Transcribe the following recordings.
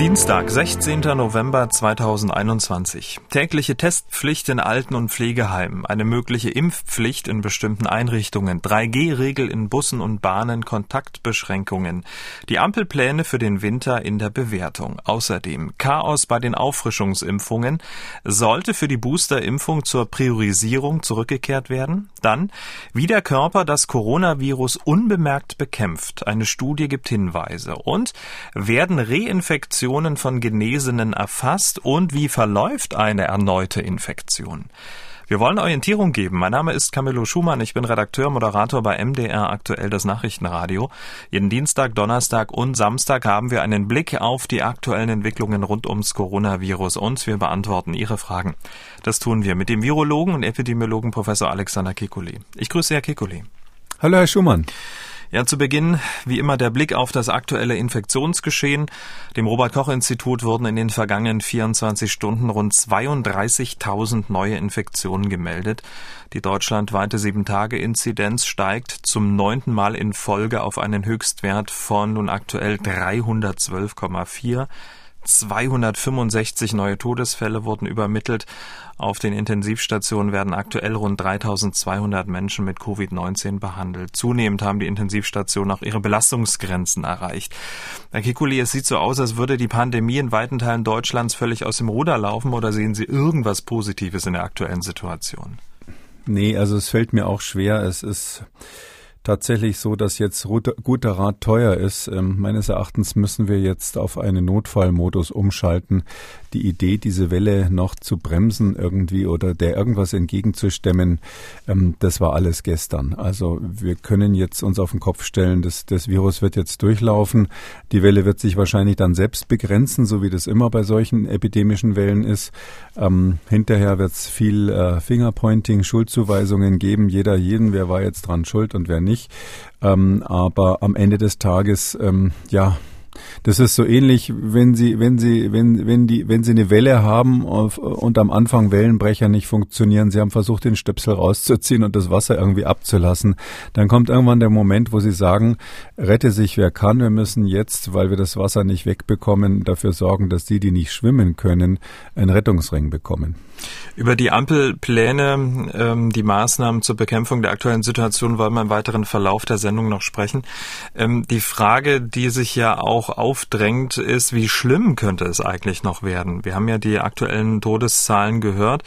Dienstag, 16. November 2021. Tägliche Testpflicht in Alten- und Pflegeheimen, eine mögliche Impfpflicht in bestimmten Einrichtungen, 3G-Regel in Bussen und Bahnen, Kontaktbeschränkungen, die Ampelpläne für den Winter in der Bewertung. Außerdem Chaos bei den Auffrischungsimpfungen. Sollte für die Boosterimpfung zur Priorisierung zurückgekehrt werden? Dann, wie der Körper das Coronavirus unbemerkt bekämpft. Eine Studie gibt Hinweise. Und werden Reinfektionen Infektionen von Genesenen erfasst und wie verläuft eine erneute Infektion? Wir wollen Orientierung geben. Mein Name ist Camillo Schumann. Ich bin Redakteur, Moderator bei MDR aktuell das Nachrichtenradio. Jeden Dienstag, Donnerstag und Samstag haben wir einen Blick auf die aktuellen Entwicklungen rund ums Coronavirus und wir beantworten Ihre Fragen. Das tun wir mit dem Virologen und Epidemiologen Professor Alexander Kekulé. Ich grüße Herr Kekulé. Hallo, Herr Schumann. Ja, zu Beginn wie immer der Blick auf das aktuelle Infektionsgeschehen. Dem Robert Koch Institut wurden in den vergangenen 24 Stunden rund 32.000 neue Infektionen gemeldet. Die deutschlandweite 7-Tage-Inzidenz steigt zum neunten Mal in Folge auf einen Höchstwert von nun aktuell 312,4. 265 neue Todesfälle wurden übermittelt. Auf den Intensivstationen werden aktuell rund 3200 Menschen mit Covid-19 behandelt. Zunehmend haben die Intensivstationen auch ihre Belastungsgrenzen erreicht. Herr Kikuli, es sieht so aus, als würde die Pandemie in weiten Teilen Deutschlands völlig aus dem Ruder laufen oder sehen Sie irgendwas Positives in der aktuellen Situation? Nee, also es fällt mir auch schwer. Es ist tatsächlich so, dass jetzt guter Rat teuer ist. Ähm, meines Erachtens müssen wir jetzt auf einen Notfallmodus umschalten. Die Idee, diese Welle noch zu bremsen irgendwie oder der irgendwas entgegenzustemmen, ähm, das war alles gestern. Also wir können jetzt uns auf den Kopf stellen, dass das Virus wird jetzt durchlaufen. Die Welle wird sich wahrscheinlich dann selbst begrenzen, so wie das immer bei solchen epidemischen Wellen ist. Ähm, hinterher wird es viel äh, Fingerpointing, Schuldzuweisungen geben. Jeder jeden, wer war jetzt dran schuld und wer nicht nicht. Ähm, aber am Ende des Tages, ähm, ja, das ist so ähnlich, wenn Sie, wenn Sie, wenn, wenn die, wenn Sie eine Welle haben und am Anfang Wellenbrecher nicht funktionieren, Sie haben versucht, den Stöpsel rauszuziehen und das Wasser irgendwie abzulassen, dann kommt irgendwann der Moment, wo Sie sagen, rette sich wer kann, wir müssen jetzt, weil wir das Wasser nicht wegbekommen, dafür sorgen, dass die, die nicht schwimmen können, einen Rettungsring bekommen. Über die Ampelpläne, ähm, die Maßnahmen zur Bekämpfung der aktuellen Situation wollen wir im weiteren Verlauf der Sendung noch sprechen. Ähm, die Frage, die sich ja auch aufdrängt, ist, wie schlimm könnte es eigentlich noch werden? Wir haben ja die aktuellen Todeszahlen gehört.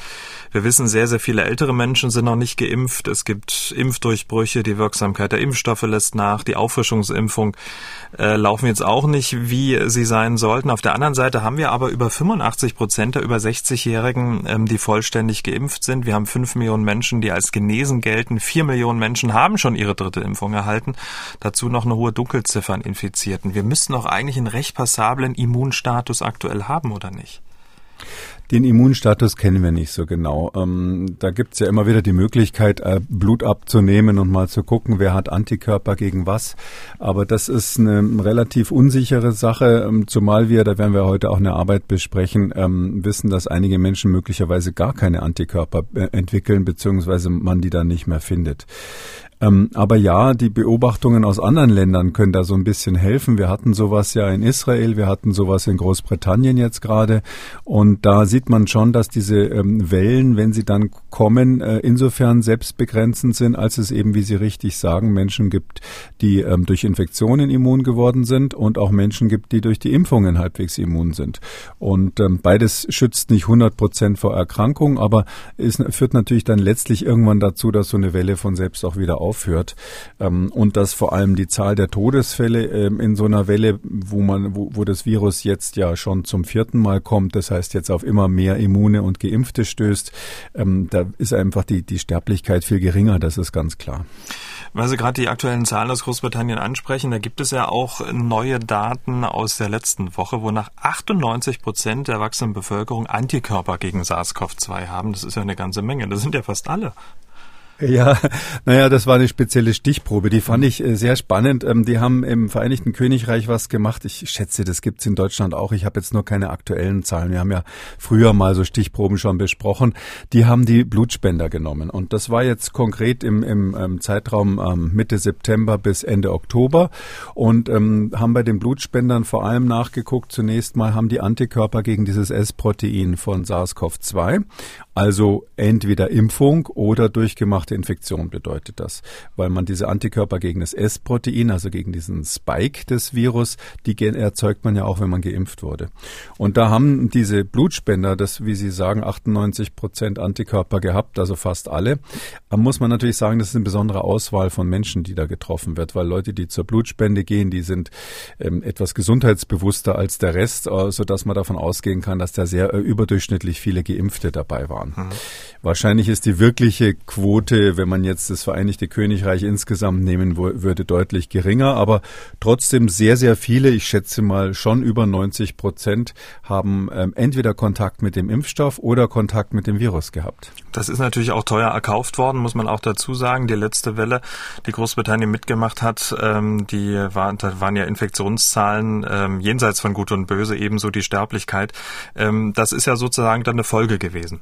Wir wissen, sehr, sehr viele ältere Menschen sind noch nicht geimpft. Es gibt Impfdurchbrüche, die Wirksamkeit der Impfstoffe lässt nach, die Auffrischungsimpfung äh, laufen jetzt auch nicht, wie sie sein sollten. Auf der anderen Seite haben wir aber über 85 Prozent der über 60-Jährigen ähm, die vollständig geimpft sind. Wir haben fünf Millionen Menschen, die als genesen gelten. Vier Millionen Menschen haben schon ihre dritte Impfung erhalten. Dazu noch eine hohe Dunkelziffer an Infizierten. Wir müssten doch eigentlich einen recht passablen Immunstatus aktuell haben, oder nicht? Den Immunstatus kennen wir nicht so genau. Ähm, da gibt's ja immer wieder die Möglichkeit, äh, Blut abzunehmen und mal zu gucken, wer hat Antikörper gegen was. Aber das ist eine relativ unsichere Sache, ähm, zumal wir, da werden wir heute auch eine Arbeit besprechen, ähm, wissen, dass einige Menschen möglicherweise gar keine Antikörper äh, entwickeln, beziehungsweise man die dann nicht mehr findet. Ähm, aber ja, die Beobachtungen aus anderen Ländern können da so ein bisschen helfen. Wir hatten sowas ja in Israel, wir hatten sowas in Großbritannien jetzt gerade. Und da sieht man schon, dass diese ähm, Wellen, wenn sie dann kommen, äh, insofern selbstbegrenzend sind, als es eben, wie Sie richtig sagen, Menschen gibt, die ähm, durch Infektionen immun geworden sind und auch Menschen gibt, die durch die Impfungen halbwegs immun sind. Und ähm, beides schützt nicht 100 Prozent vor Erkrankung, aber es führt natürlich dann letztlich irgendwann dazu, dass so eine Welle von selbst auch wieder auf aufhört ähm, und dass vor allem die Zahl der Todesfälle ähm, in so einer Welle, wo man, wo, wo das Virus jetzt ja schon zum vierten Mal kommt, das heißt jetzt auf immer mehr Immune und Geimpfte stößt, ähm, da ist einfach die, die Sterblichkeit viel geringer, das ist ganz klar. Weil Sie gerade die aktuellen Zahlen aus Großbritannien ansprechen, da gibt es ja auch neue Daten aus der letzten Woche, wonach 98 Prozent der erwachsenen Bevölkerung Antikörper gegen SARS-CoV-2 haben. Das ist ja eine ganze Menge. Das sind ja fast alle. Ja, naja, das war eine spezielle Stichprobe. Die fand ich äh, sehr spannend. Ähm, die haben im Vereinigten Königreich was gemacht. Ich schätze, das gibt's in Deutschland auch. Ich habe jetzt nur keine aktuellen Zahlen. Wir haben ja früher mal so Stichproben schon besprochen. Die haben die Blutspender genommen. Und das war jetzt konkret im, im, ähm, Zeitraum ähm, Mitte September bis Ende Oktober. Und ähm, haben bei den Blutspendern vor allem nachgeguckt. Zunächst mal haben die Antikörper gegen dieses S-Protein von SARS-CoV-2. Also entweder Impfung oder durchgemachte Infektion bedeutet das, weil man diese Antikörper gegen das S-Protein, also gegen diesen Spike des Virus, die erzeugt man ja auch, wenn man geimpft wurde. Und da haben diese Blutspender, das, wie Sie sagen, 98 Prozent Antikörper gehabt, also fast alle. Da muss man natürlich sagen, das ist eine besondere Auswahl von Menschen, die da getroffen wird, weil Leute, die zur Blutspende gehen, die sind ähm, etwas gesundheitsbewusster als der Rest, äh, so dass man davon ausgehen kann, dass da sehr äh, überdurchschnittlich viele Geimpfte dabei waren. Mhm. Wahrscheinlich ist die wirkliche Quote, wenn man jetzt das Vereinigte Königreich insgesamt nehmen würde, deutlich geringer, aber trotzdem sehr, sehr viele, ich schätze mal schon über 90 Prozent, haben ähm, entweder Kontakt mit dem Impfstoff oder Kontakt mit dem Virus gehabt. Das ist natürlich auch teuer erkauft worden, muss man auch dazu sagen. Die letzte Welle, die Großbritannien mitgemacht hat, ähm, die war, da waren ja Infektionszahlen ähm, jenseits von Gut und Böse, ebenso die Sterblichkeit. Ähm, das ist ja sozusagen dann eine Folge gewesen.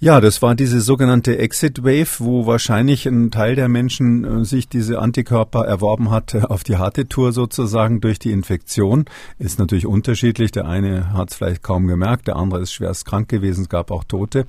Ja, das war diese sogenannte Exit Wave, wo wahrscheinlich ein Teil der Menschen äh, sich diese Antikörper erworben hat äh, auf die harte Tour sozusagen durch die Infektion. Ist natürlich unterschiedlich. Der eine hat es vielleicht kaum gemerkt, der andere ist schwerst krank gewesen. Es gab auch Tote.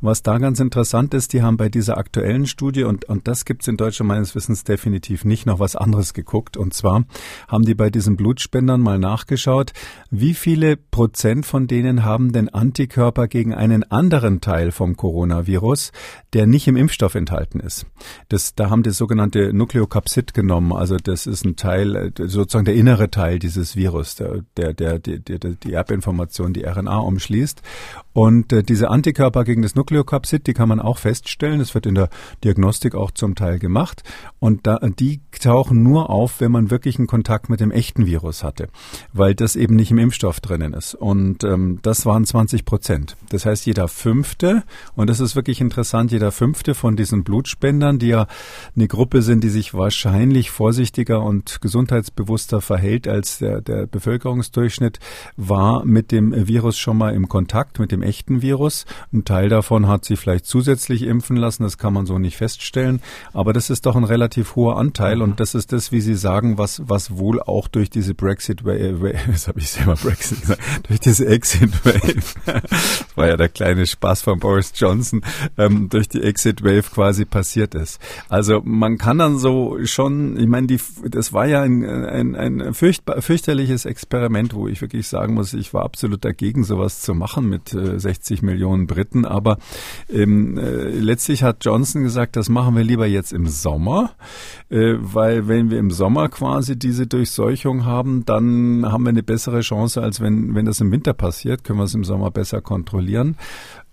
Was da ganz interessant ist, die haben bei dieser aktuellen Studie, und, und das gibt's in Deutschland meines Wissens definitiv nicht, noch was anderes geguckt. Und zwar haben die bei diesen Blutspendern mal nachgeschaut, wie viele Prozent von denen haben denn Antikörper gegen einen anderen Teil vom Coronavirus, der nicht im Impfstoff enthalten ist. Das, da haben das sogenannte Nukleokapsid genommen, also das ist ein Teil, äh, sozusagen der innere Teil dieses Virus, der, der, der, der, der die Erbinformation, die RNA umschließt. Und äh, diese Antikörper gegen das Nukleokapsid, die kann man auch feststellen. Das wird in der Diagnostik auch zum Teil gemacht. Und da, die tauchen nur auf, wenn man wirklich einen Kontakt mit dem echten Virus hatte, weil das eben nicht im Impfstoff drinnen ist. Und ähm, das waren 20 Prozent. Das heißt, jeder fünfte und das ist wirklich interessant. Jeder fünfte von diesen Blutspendern, die ja eine Gruppe sind, die sich wahrscheinlich vorsichtiger und gesundheitsbewusster verhält als der, der Bevölkerungsdurchschnitt, war mit dem Virus schon mal im Kontakt, mit dem echten Virus. Ein Teil davon hat sie vielleicht zusätzlich impfen lassen. Das kann man so nicht feststellen. Aber das ist doch ein relativ hoher Anteil. Und das ist das, wie Sie sagen, was, was wohl auch durch diese Brexit das habe ich selber Brexit gesagt, durch diese Exit Wave, war ja der kleine Spaß von Boris Johnson ähm, durch die Exit Wave quasi passiert ist. Also man kann dann so schon, ich meine, die, das war ja ein, ein, ein fürchtbar, fürchterliches Experiment, wo ich wirklich sagen muss, ich war absolut dagegen, sowas zu machen mit äh, 60 Millionen Briten. Aber ähm, äh, letztlich hat Johnson gesagt, das machen wir lieber jetzt im Sommer, äh, weil wenn wir im Sommer quasi diese Durchseuchung haben, dann haben wir eine bessere Chance, als wenn, wenn das im Winter passiert, können wir es im Sommer besser kontrollieren.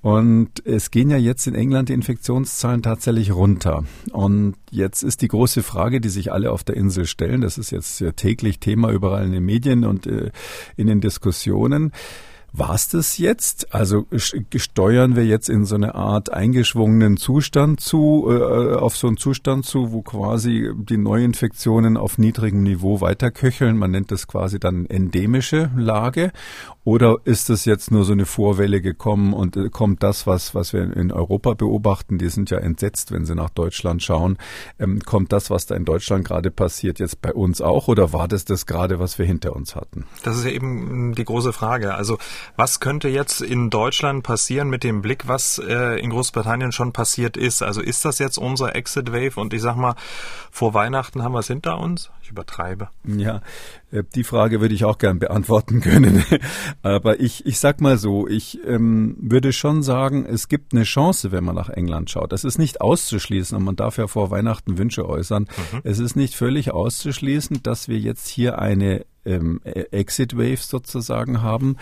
Und es gehen ja jetzt in England die Infektionszahlen tatsächlich runter. Und jetzt ist die große Frage, die sich alle auf der Insel stellen. Das ist jetzt ja täglich Thema überall in den Medien und äh, in den Diskussionen. War's das jetzt? Also steuern wir jetzt in so eine Art eingeschwungenen Zustand zu, äh, auf so einen Zustand zu, wo quasi die Neuinfektionen auf niedrigem Niveau weiterköcheln. Man nennt das quasi dann endemische Lage. Oder ist das jetzt nur so eine Vorwelle gekommen und äh, kommt das, was, was wir in Europa beobachten, die sind ja entsetzt, wenn sie nach Deutschland schauen, ähm, kommt das, was da in Deutschland gerade passiert, jetzt bei uns auch oder war das das gerade, was wir hinter uns hatten? Das ist ja eben die große Frage. Also was könnte jetzt in Deutschland passieren mit dem Blick, was äh, in Großbritannien schon passiert ist? Also ist das jetzt unser Exit Wave? Und ich sag mal, vor Weihnachten haben wir es hinter uns? Ich übertreibe. Ja, äh, die Frage würde ich auch gern beantworten können. Aber ich, ich sag mal so, ich ähm, würde schon sagen, es gibt eine Chance, wenn man nach England schaut. Das ist nicht auszuschließen und man darf ja vor Weihnachten Wünsche äußern. Mhm. Es ist nicht völlig auszuschließen, dass wir jetzt hier eine ähm, e-, Exit Wave sozusagen haben,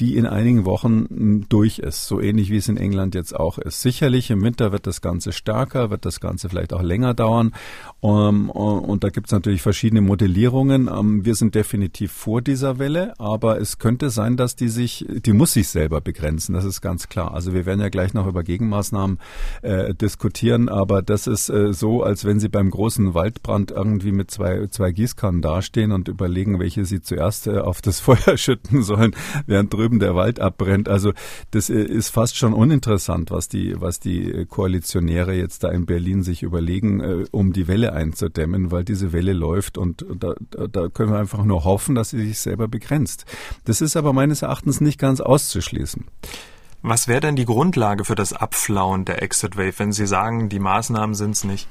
die in einigen Wochen hm, durch ist, so ähnlich wie es in England jetzt auch ist. Sicherlich im Winter wird das Ganze stärker, wird das Ganze vielleicht auch länger dauern um, ähm, und da gibt es natürlich verschiedene Modellierungen. Um, ähm, wir sind definitiv vor dieser Welle, aber es könnte sein, dass die sich, die muss sich selber begrenzen, das ist ganz klar. Also wir werden ja gleich noch über Gegenmaßnahmen äh, diskutieren, aber das ist äh, so, als wenn Sie beim großen Waldbrand irgendwie mit zwei, zwei Gießkannen dastehen und überlegen, welche Sie zuerst äh, auf das Feuer schütten sollen, während drüben der Wald abbrennt. Also das äh, ist fast schon uninteressant, was die, was die Koalitionäre jetzt da in Berlin sich überlegen, äh, um die Welle einzudämmen, weil diese Welle läuft und da, da können wir einfach nur hoffen, dass sie sich selber begrenzt. Das ist aber meines Erachtens nicht ganz auszuschließen. Was wäre denn die Grundlage für das Abflauen der Exit Wave, wenn Sie sagen, die Maßnahmen sind es nicht?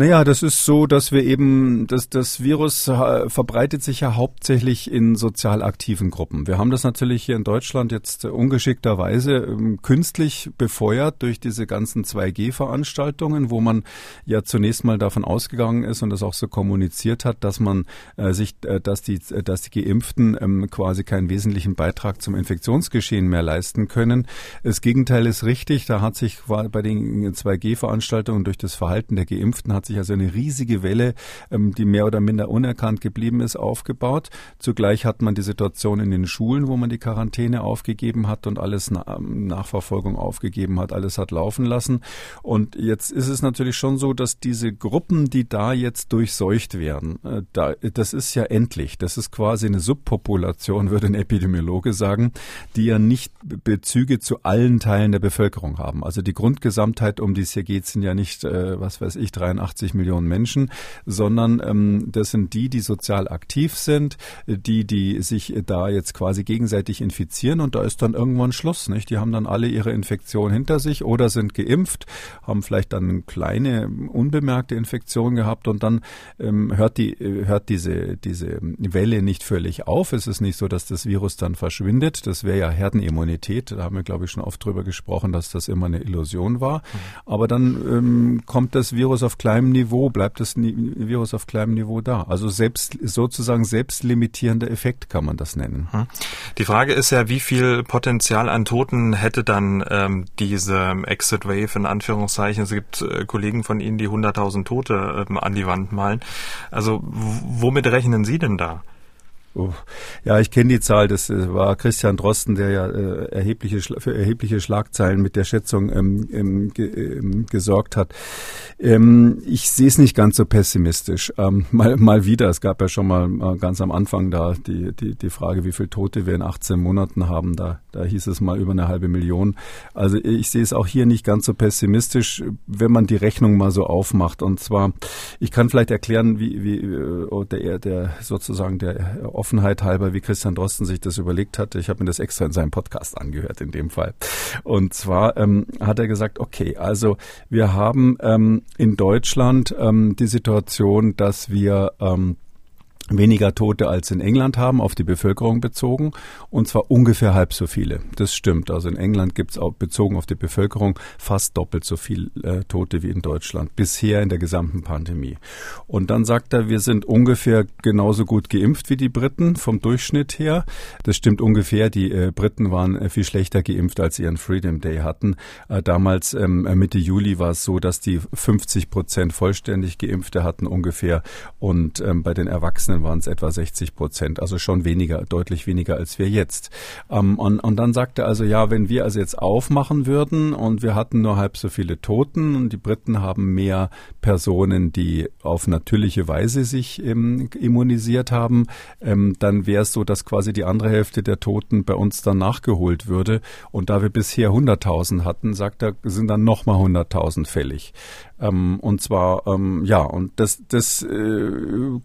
Naja, das ist so, dass wir eben, dass das Virus äh, verbreitet sich ja hauptsächlich in sozial aktiven Gruppen. Wir haben das natürlich hier in Deutschland jetzt ungeschickterweise ähm, künstlich befeuert durch diese ganzen 2G-Veranstaltungen, wo man ja zunächst mal davon ausgegangen ist und das auch so kommuniziert hat, dass man äh, sich, äh, dass die, äh, dass die Geimpften ähm, quasi keinen wesentlichen Beitrag zum Infektionsgeschehen mehr leisten können. Das Gegenteil ist richtig. Da hat sich bei den 2G-Veranstaltungen durch das Verhalten der Geimpften hat sich also eine riesige Welle, ähm, die mehr oder minder unerkannt geblieben ist, aufgebaut. Zugleich hat man die Situation in den Schulen, wo man die Quarantäne aufgegeben hat und alles ähm, Nachverfolgung aufgegeben hat, alles hat laufen lassen. Und jetzt ist es natürlich schon so, dass diese Gruppen, die da jetzt durchseucht werden, äh, da, das ist ja endlich. Das ist quasi eine Subpopulation, würde ein Epidemiologe sagen, die ja nicht Bezüge zu allen Teilen der Bevölkerung haben. Also die Grundgesamtheit, um die es hier geht, sind ja nicht, äh, was weiß ich, 83 80 Millionen Menschen, sondern ähm, das sind die, die sozial aktiv sind, die, die sich da jetzt quasi gegenseitig infizieren und da ist dann irgendwann Schluss. Nicht? Die haben dann alle ihre Infektion hinter sich oder sind geimpft, haben vielleicht dann eine kleine unbemerkte Infektion gehabt und dann ähm, hört die hört diese diese Welle nicht völlig auf. Es ist nicht so, dass das Virus dann verschwindet. Das wäre ja Herdenimmunität. Da haben wir glaube ich schon oft drüber gesprochen, dass das immer eine Illusion war. Mhm. Aber dann ähm, kommt das Virus auf kleinem kleinem Niveau, bleibt das Virus auf kleinem Niveau da. Also selbst sozusagen selbstlimitierender Effekt kann man das nennen. Hm. Die Frage ist ja, wie viel Potenzial an Toten hätte dann ähm, diese Exit Wave in Anführungszeichen? Es gibt äh, Kollegen von Ihnen, die 100.000 Tote ähm, an die Wand malen. Also womit rechnen Sie denn da? Oh. Ja, ich kenne die Zahl. Das äh, war Christian Drosten, der ja äh, erhebliche, für erhebliche Schlagzeilen mit der Schätzung ähm, ähm, ge, ähm, gesorgt hat. Ähm, ich sehe es nicht ganz so pessimistisch. Ähm, mal, mal wieder, es gab ja schon mal äh, ganz am Anfang da die, die, die Frage, wie viele Tote wir in 18 Monaten haben. Da, da hieß es mal über eine halbe Million. Also ich sehe es auch hier nicht ganz so pessimistisch, wenn man die Rechnung mal so aufmacht. Und zwar, ich kann vielleicht erklären, wie, wie äh, der, der sozusagen der Offenheit halber, wie Christian Drosten sich das überlegt hatte. Ich habe mir das extra in seinem Podcast angehört in dem Fall. Und zwar ähm, hat er gesagt, okay, also wir haben ähm, in Deutschland ähm, die Situation, dass wir ähm, weniger Tote als in England haben, auf die Bevölkerung bezogen, und zwar ungefähr halb so viele. Das stimmt. Also in England gibt es auch bezogen auf die Bevölkerung fast doppelt so viel äh, Tote wie in Deutschland, bisher in der gesamten Pandemie. Und dann sagt er, wir sind ungefähr genauso gut geimpft wie die Briten vom Durchschnitt her. Das stimmt ungefähr. Die äh, Briten waren äh, viel schlechter geimpft, als sie ihren Freedom Day hatten. Äh, damals ähm, Mitte Juli war es so, dass die 50 Prozent vollständig Geimpfte hatten ungefähr und ähm, bei den Erwachsenen Erwachsenen waren es etwa 60 Prozent, also schon weniger, deutlich weniger als wir jetzt. Ähm, und, und dann sagte er also, ja, wenn wir also jetzt aufmachen würden und wir hatten nur halb so viele Toten und die Briten haben mehr Personen, die auf natürliche Weise sich ähm, immunisiert haben, ähm, dann wäre es so, dass quasi die andere Hälfte der Toten bei uns dann nachgeholt würde. Und da wir bisher 100.000 hatten, sagt er, sind dann nochmal 100.000 fällig. Ähm, und zwar, ähm, ja, und das, das äh,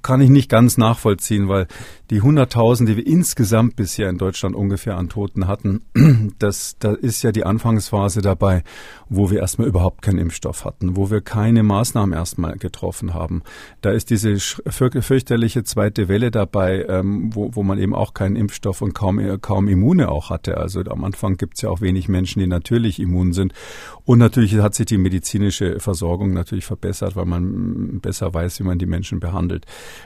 kann ich nicht ganz nachvollziehen, weil die 100.000, die wir insgesamt bisher in Deutschland ungefähr an Toten hatten, das, da ist ja die Anfangsphase dabei, wo wir erstmal überhaupt keinen Impfstoff hatten, wo wir keine Maßnahmen erstmal getroffen haben. Da ist diese fürchterliche zweite Welle dabei, ähm, wo, wo man eben auch keinen Impfstoff und kaum, kaum Immune auch hatte. Also am Anfang gibt es ja auch wenig Menschen, die natürlich immun sind. Und natürlich hat sich die medizinische Versorgung Versorgung natürlich verbessert, weil man besser weiß, wie man die Menschen behandelt.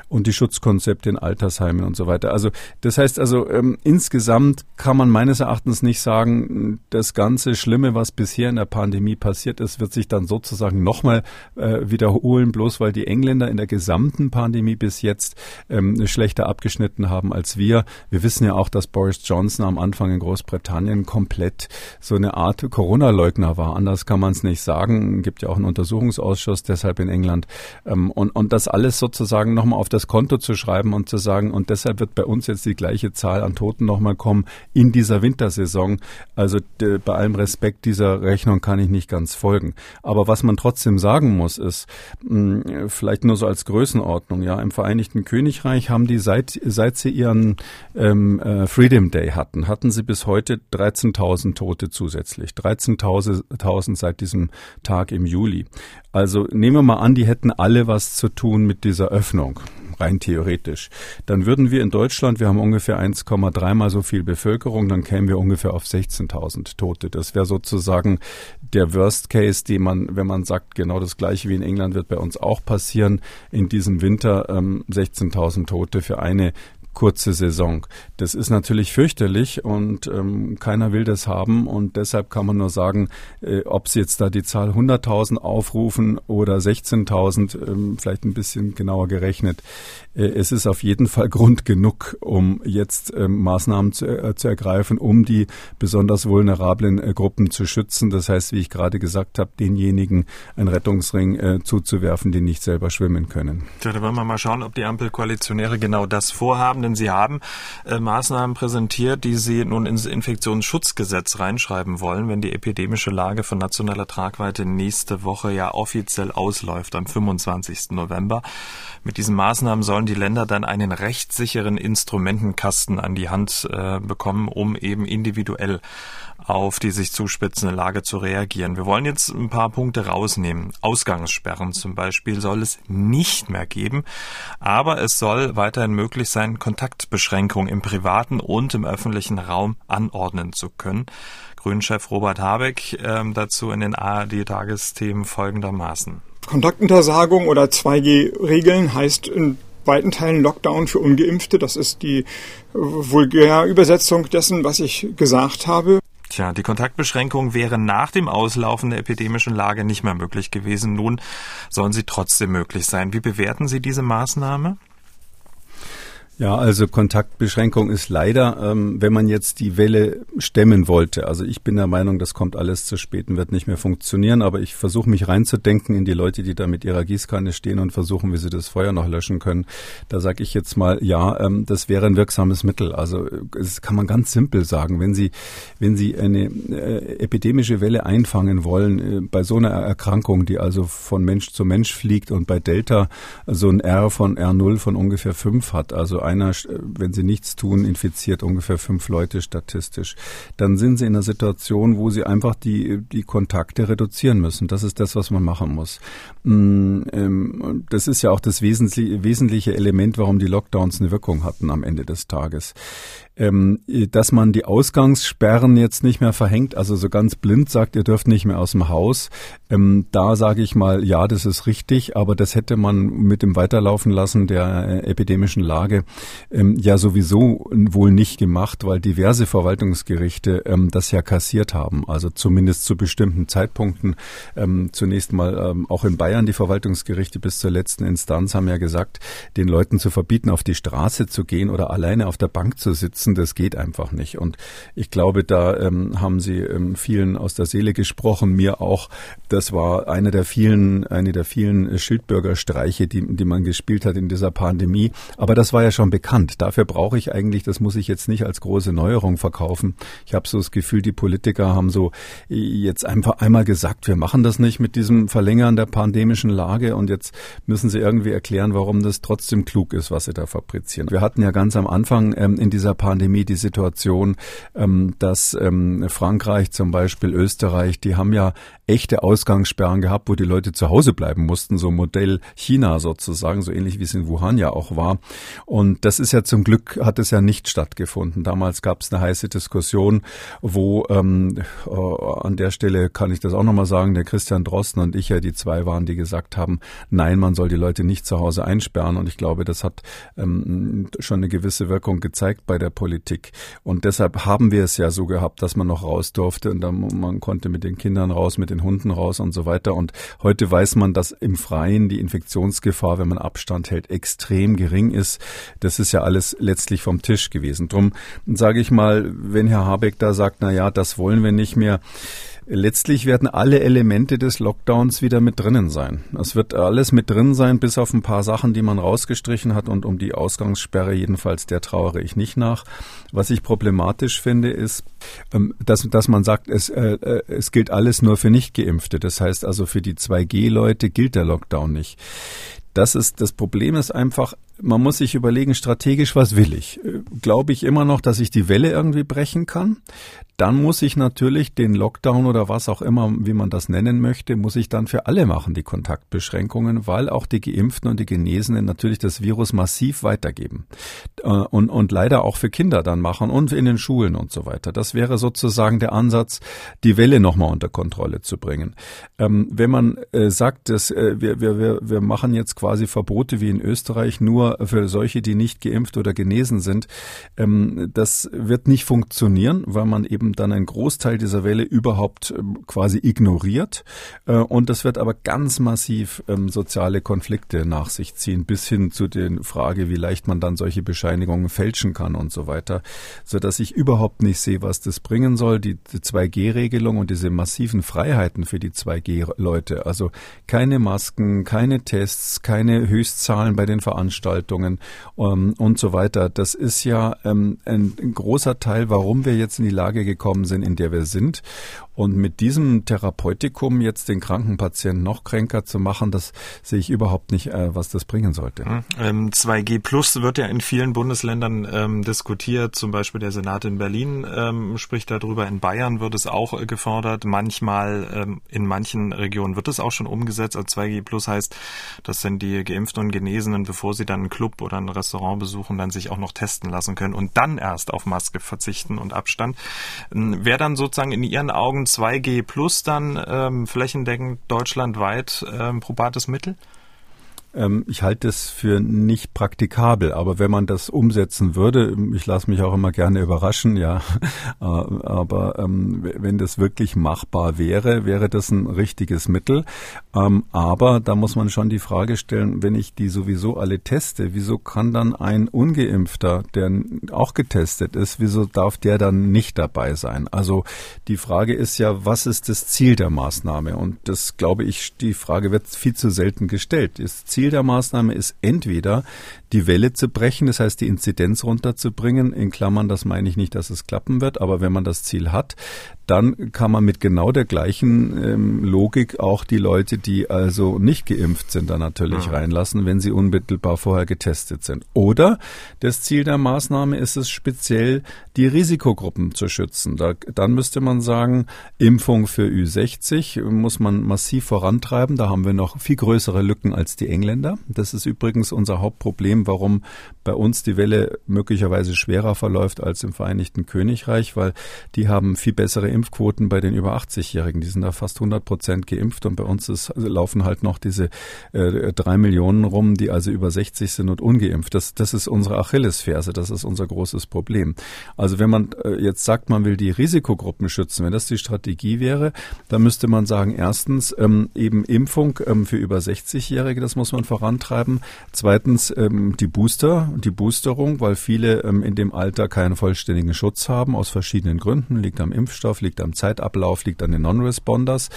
Und die Schutzkonzepte in Altersheimen und so weiter. Also das heißt also, ähm, insgesamt kann man meines Erachtens nicht sagen, das ganze Schlimme, was bisher in der Pandemie passiert ist, wird sich dann sozusagen nochmal äh, wiederholen, bloß weil die Engländer in der gesamten Pandemie bis jetzt ähm, schlechter abgeschnitten haben als wir. Wir wissen ja auch, dass Boris Johnson am Anfang in Großbritannien komplett so eine Art Corona-Leugner war. Anders kann man es nicht sagen. Es gibt ja auch einen Untersuchungsausschuss deshalb in England. Ähm, und, und das alles sozusagen nochmal auf das Konto zu schreiben und zu sagen, und deshalb wird bei uns jetzt die gleiche Zahl an Toten nochmal kommen in dieser Wintersaison. Also de, bei allem Respekt dieser Rechnung kann ich nicht ganz folgen. Aber was man trotzdem sagen muss, ist, mh, hm, vielleicht nur so als Größenordnung, ja, im Vereinigten Königreich haben die seit, seit sie ihren ähm, äh, Freedom Day hatten, hatten sie bis heute 13.000 Tote zusätzlich. 13.000 seit diesem Tag im Juli. Also nehmen wir mal an, die hätten alle was zu tun mit dieser Öffnung rein theoretisch. Dann würden wir in Deutschland, wir haben ungefähr 1,3 mal so viel Bevölkerung, dann kämen wir ungefähr auf 16.000 Tote. Das wäre sozusagen der Worst Case, den man, wenn man sagt, genau das gleiche wie in England wird bei uns auch passieren, in diesem Winter ähm, 16.000 Tote für eine kurze Saison. Das ist natürlich fürchterlich und ähm, keiner will das haben und deshalb kann man nur sagen, äh, ob sie jetzt da die Zahl 100.000 aufrufen oder 16.000, ähm, vielleicht ein bisschen genauer gerechnet. Äh, es ist auf jeden Fall Grund genug, um jetzt ähm, Maßnahmen zu, äh, zu, ergreifen, um die besonders vulnerablen äh, Gruppen zu schützen. Das heißt, wie ich gerade gesagt habe, denjenigen einen Rettungsring äh, zuzuwerfen, die nicht selber schwimmen können. Ja, da wollen wir mal schauen, ob die Ampelkoalitionäre genau das vorhaben denn Sie haben äh, Maßnahmen präsentiert, die Sie nun ins Infektionsschutzgesetz reinschreiben wollen, wenn die epidemische Lage von nationaler Tragweite nächste Woche ja offiziell ausläuft, am 25. November. Mit diesen Maßnahmen sollen die Länder dann einen rechtssicheren Instrumentenkasten an die Hand äh, bekommen, um eben individuell auf die sich zuspitzende Lage zu reagieren. Wir wollen jetzt ein paar Punkte rausnehmen. Ausgangssperren zum Beispiel soll es nicht mehr geben, aber es soll weiterhin möglich sein, Kontaktbeschränkungen im privaten und im öffentlichen Raum anordnen zu können. Grünchef Robert Habeck äh, dazu in den ARD-Tagesthemen folgendermaßen. Kontaktuntersagung oder 2G-Regeln heißt in weiten Teilen Lockdown für Ungeimpfte. Das ist die vulgäre Übersetzung dessen, was ich gesagt habe. Tja, die Kontaktbeschränkung wäre nach dem Auslaufen der epidemischen Lage nicht mehr möglich gewesen. Nun sollen sie trotzdem möglich sein. Wie bewerten Sie diese Maßnahme? Ja, also Kontaktbeschränkung ist leider, ähm, wenn man jetzt die Welle stemmen wollte. Also ich bin der Meinung, das kommt alles zu spät und wird nicht mehr funktionieren. Aber ich versuche mich reinzudenken in die Leute, die da mit ihrer Gießkanne stehen und versuchen, wie sie das Feuer noch löschen können. Da sage ich jetzt mal, ja, ähm, das wäre ein wirksames Mittel. Also das kann man ganz simpel sagen. Wenn Sie, wenn Sie eine äh, epidemische Welle einfangen wollen äh, bei so einer Erkrankung, die also von Mensch zu Mensch fliegt und bei Delta so ein R von R0 von ungefähr 5 hat, also einer, wenn sie nichts tun, infiziert ungefähr fünf Leute statistisch. Dann sind sie in einer Situation, wo sie einfach die, die Kontakte reduzieren müssen. Das ist das, was man machen muss. Mm, ähm, das ist ja auch das wesentliche Element, warum die Lockdowns eine Wirkung hatten am Ende des Tages ähm, dass man die Ausgangssperren jetzt nicht mehr verhängt, also so ganz blind sagt, ihr dürft nicht mehr aus dem Haus. Ähm, da sage ich mal, ja, das ist richtig, aber das hätte man mit dem Weiterlaufen lassen der äh, epidemischen Lage ja sowieso wohl nicht gemacht, weil diverse Verwaltungsgerichte das ja kassiert haben, also zumindest zu bestimmten Zeitpunkten. Zunächst mal auch in Bayern die Verwaltungsgerichte bis zur letzten Instanz haben ja gesagt, den Leuten zu verbieten, auf die Straße zu gehen oder alleine auf der Bank zu sitzen das geht einfach nicht. Und ich glaube, da ähm, haben Sie ähm, vielen aus der Seele gesprochen, mir auch. Das war einer der vielen, eine der vielen Schildbürgerstreiche, die, die man gespielt hat in dieser Pandemie. Aber das war ja schon bekannt. Dafür brauche ich eigentlich, das muss ich jetzt nicht als große Neuerung verkaufen. Ich habe so das Gefühl, die Politiker haben so jetzt einfach einmal gesagt, wir machen das nicht mit diesem Verlängern der pandemischen Lage und jetzt müssen sie irgendwie erklären, warum das trotzdem klug ist, was sie da fabrizieren. Wir hatten ja ganz am Anfang ähm, in dieser Pandemie die Situation, ähm, dass ähm, Frankreich zum Beispiel, Österreich, die haben ja echte Ausgangssperren gehabt, wo die Leute zu Hause bleiben mussten, so Modell China sozusagen, so ähnlich wie es in Wuhan ja auch war. Und Und das ist ja zum Glück, hat es ja nicht stattgefunden. Damals gab es eine heiße Diskussion, wo ähm, äh, an der Stelle kann ich das auch nochmal sagen, der Christian Drosten und ich ja die zwei waren, die gesagt haben, nein, man soll die Leute nicht zu Hause einsperren. Und ich glaube, das hat ähm, schon eine gewisse Wirkung gezeigt bei der Politik. Und deshalb haben wir es ja so gehabt, dass man noch raus durfte und dann, man konnte mit den Kindern raus, mit den Hunden raus und so weiter. Und heute weiß man, dass im Freien die Infektionsgefahr, wenn man Abstand hält, extrem gering ist. Das ist ja alles letztlich vom Tisch gewesen. Drum sage ich mal, wenn Herr Habeck da sagt, na ja, das wollen wir nicht mehr, Letztlich werden alle Elemente des Lockdowns wieder mit drinnen sein. Es wird alles mit drin sein, bis auf ein paar Sachen, die man rausgestrichen hat und um die Ausgangssperre jedenfalls, der trauere ich nicht nach. Was ich problematisch finde, ist, ähm, dass, dass man sagt, es, äh, äh, es gilt alles nur für Nichtgeimpfte. Das heißt also, für die 2G-Leute gilt der Lockdown nicht. Das ist, das Problem ist einfach, man muss sich überlegen, strategisch, was will ich? Äh, glaube ich immer noch, dass ich die Welle irgendwie brechen kann? Dann muss ich natürlich den Lockdown oder was auch immer, wie man das nennen möchte, muss ich dann für alle machen, die Kontaktbeschränkungen, weil auch die Geimpften und die Genesenen natürlich das Virus massiv weitergeben. Äh, und, und leider auch für Kinder dann machen und in den Schulen und so weiter. Das wäre sozusagen der Ansatz, die Welle nochmal unter Kontrolle zu bringen. Ähm, wenn man äh, sagt, dass wir, wir, wir machen jetzt quasi Verbote wie in Österreich nur für solche, die nicht geimpft oder genesen sind. Ähm, das wird nicht funktionieren, weil man eben dann einen Großteil dieser Welle überhaupt ähm, quasi ignoriert. Äh, und das wird aber ganz massiv ähm, soziale Konflikte nach sich ziehen, bis hin zu der Frage, wie leicht man dann solche Bescheinigungen fälschen kann und so weiter, so dass ich überhaupt nicht sehe, was das bringen soll. Die, die 2G-Regelung und diese massiven Freiheiten für die 2G-Leute, also keine Masken, keine Tests, keine Höchstzahlen bei den Veranstaltungen, ähm, und so weiter. Das ist ja ein, ein großer Teil, warum wir jetzt in die Lage gekommen sind, in der wir sind. Und mit diesem Therapeutikum jetzt den kranken Patienten noch kränker zu machen, das sehe ich überhaupt nicht, äh, was das bringen sollte. Ähm, 2G Plus wird ja in vielen Bundesländern ähm, diskutiert. Zum Beispiel der Senat in Berlin ähm, spricht darüber. In Bayern wird es auch äh, gefordert. Manchmal ähm, in manchen Regionen wird es auch schon umgesetzt. Also 2G Plus heißt, das sind die Geimpften und Genesenen, bevor sie dann einen Club oder ein Restaurant besuchen, dann sich auch noch testen lassen können und dann erst auf Maske verzichten und Abstand. Ähm, Wäre dann sozusagen in Ihren Augen 2G Plus dann ähm, flächendeckend deutschlandweit ähm, probates Mittel? Ähm, ich halte es für nicht praktikabel, aber wenn man das umsetzen würde, ich lasse mich auch immer gerne überraschen, ja, äh, aber ähm, wenn das wirklich machbar wäre, wäre das ein richtiges Mittel. Ähm, aber da muss man schon die Frage stellen, wenn ich die sowieso alle teste, wieso kann dann ein ungeimpfter, der auch getestet ist, wieso darf der dann nicht dabei sein? Also die Frage ist ja, was ist das Ziel der Maßnahme? Und das glaube ich, die Frage wird viel zu selten gestellt. Das Ziel Ziel der Maßnahme ist entweder die Welle zu brechen, das heißt die Inzidenz runterzubringen. In Klammern, das meine ich nicht, dass es klappen wird, aber wenn man das Ziel hat, dann kann man mit genau der gleichen ähm, Logik auch die Leute, die also nicht geimpft sind, da natürlich ja. reinlassen, wenn sie unmittelbar vorher getestet sind. Oder das Ziel der Maßnahme ist es speziell, die Risikogruppen zu schützen. Da, dann müsste man sagen, Impfung für Ü60 muss man massiv vorantreiben. Da haben wir noch viel größere Lücken als die Engländer. Das ist übrigens unser Hauptproblem Problem, warum bei uns die Welle möglicherweise schwerer verläuft als im Vereinigten Königreich, weil die haben viel bessere Impfquoten bei den über 80-Jährigen. Die sind da fast 100 Prozent geimpft und bei uns ist, also laufen halt noch diese äh, drei Millionen rum, die also über 60 sind und ungeimpft. Das, das ist unsere Achillesferse, das ist unser großes Problem. Also wenn man äh, jetzt sagt, man will die Risikogruppen schützen, wenn das die Strategie wäre, dann müsste man sagen, erstens ähm, eben Impfung ähm, für über 60-Jährige, das muss man vorantreiben. Zweitens ähm, die Booster, die Boosterung, weil viele ähm, in dem Alter keinen vollständigen Schutz haben, aus verschiedenen Gründen. Liegt am Impfstoff, liegt am Zeitablauf, liegt an den Non-Responders,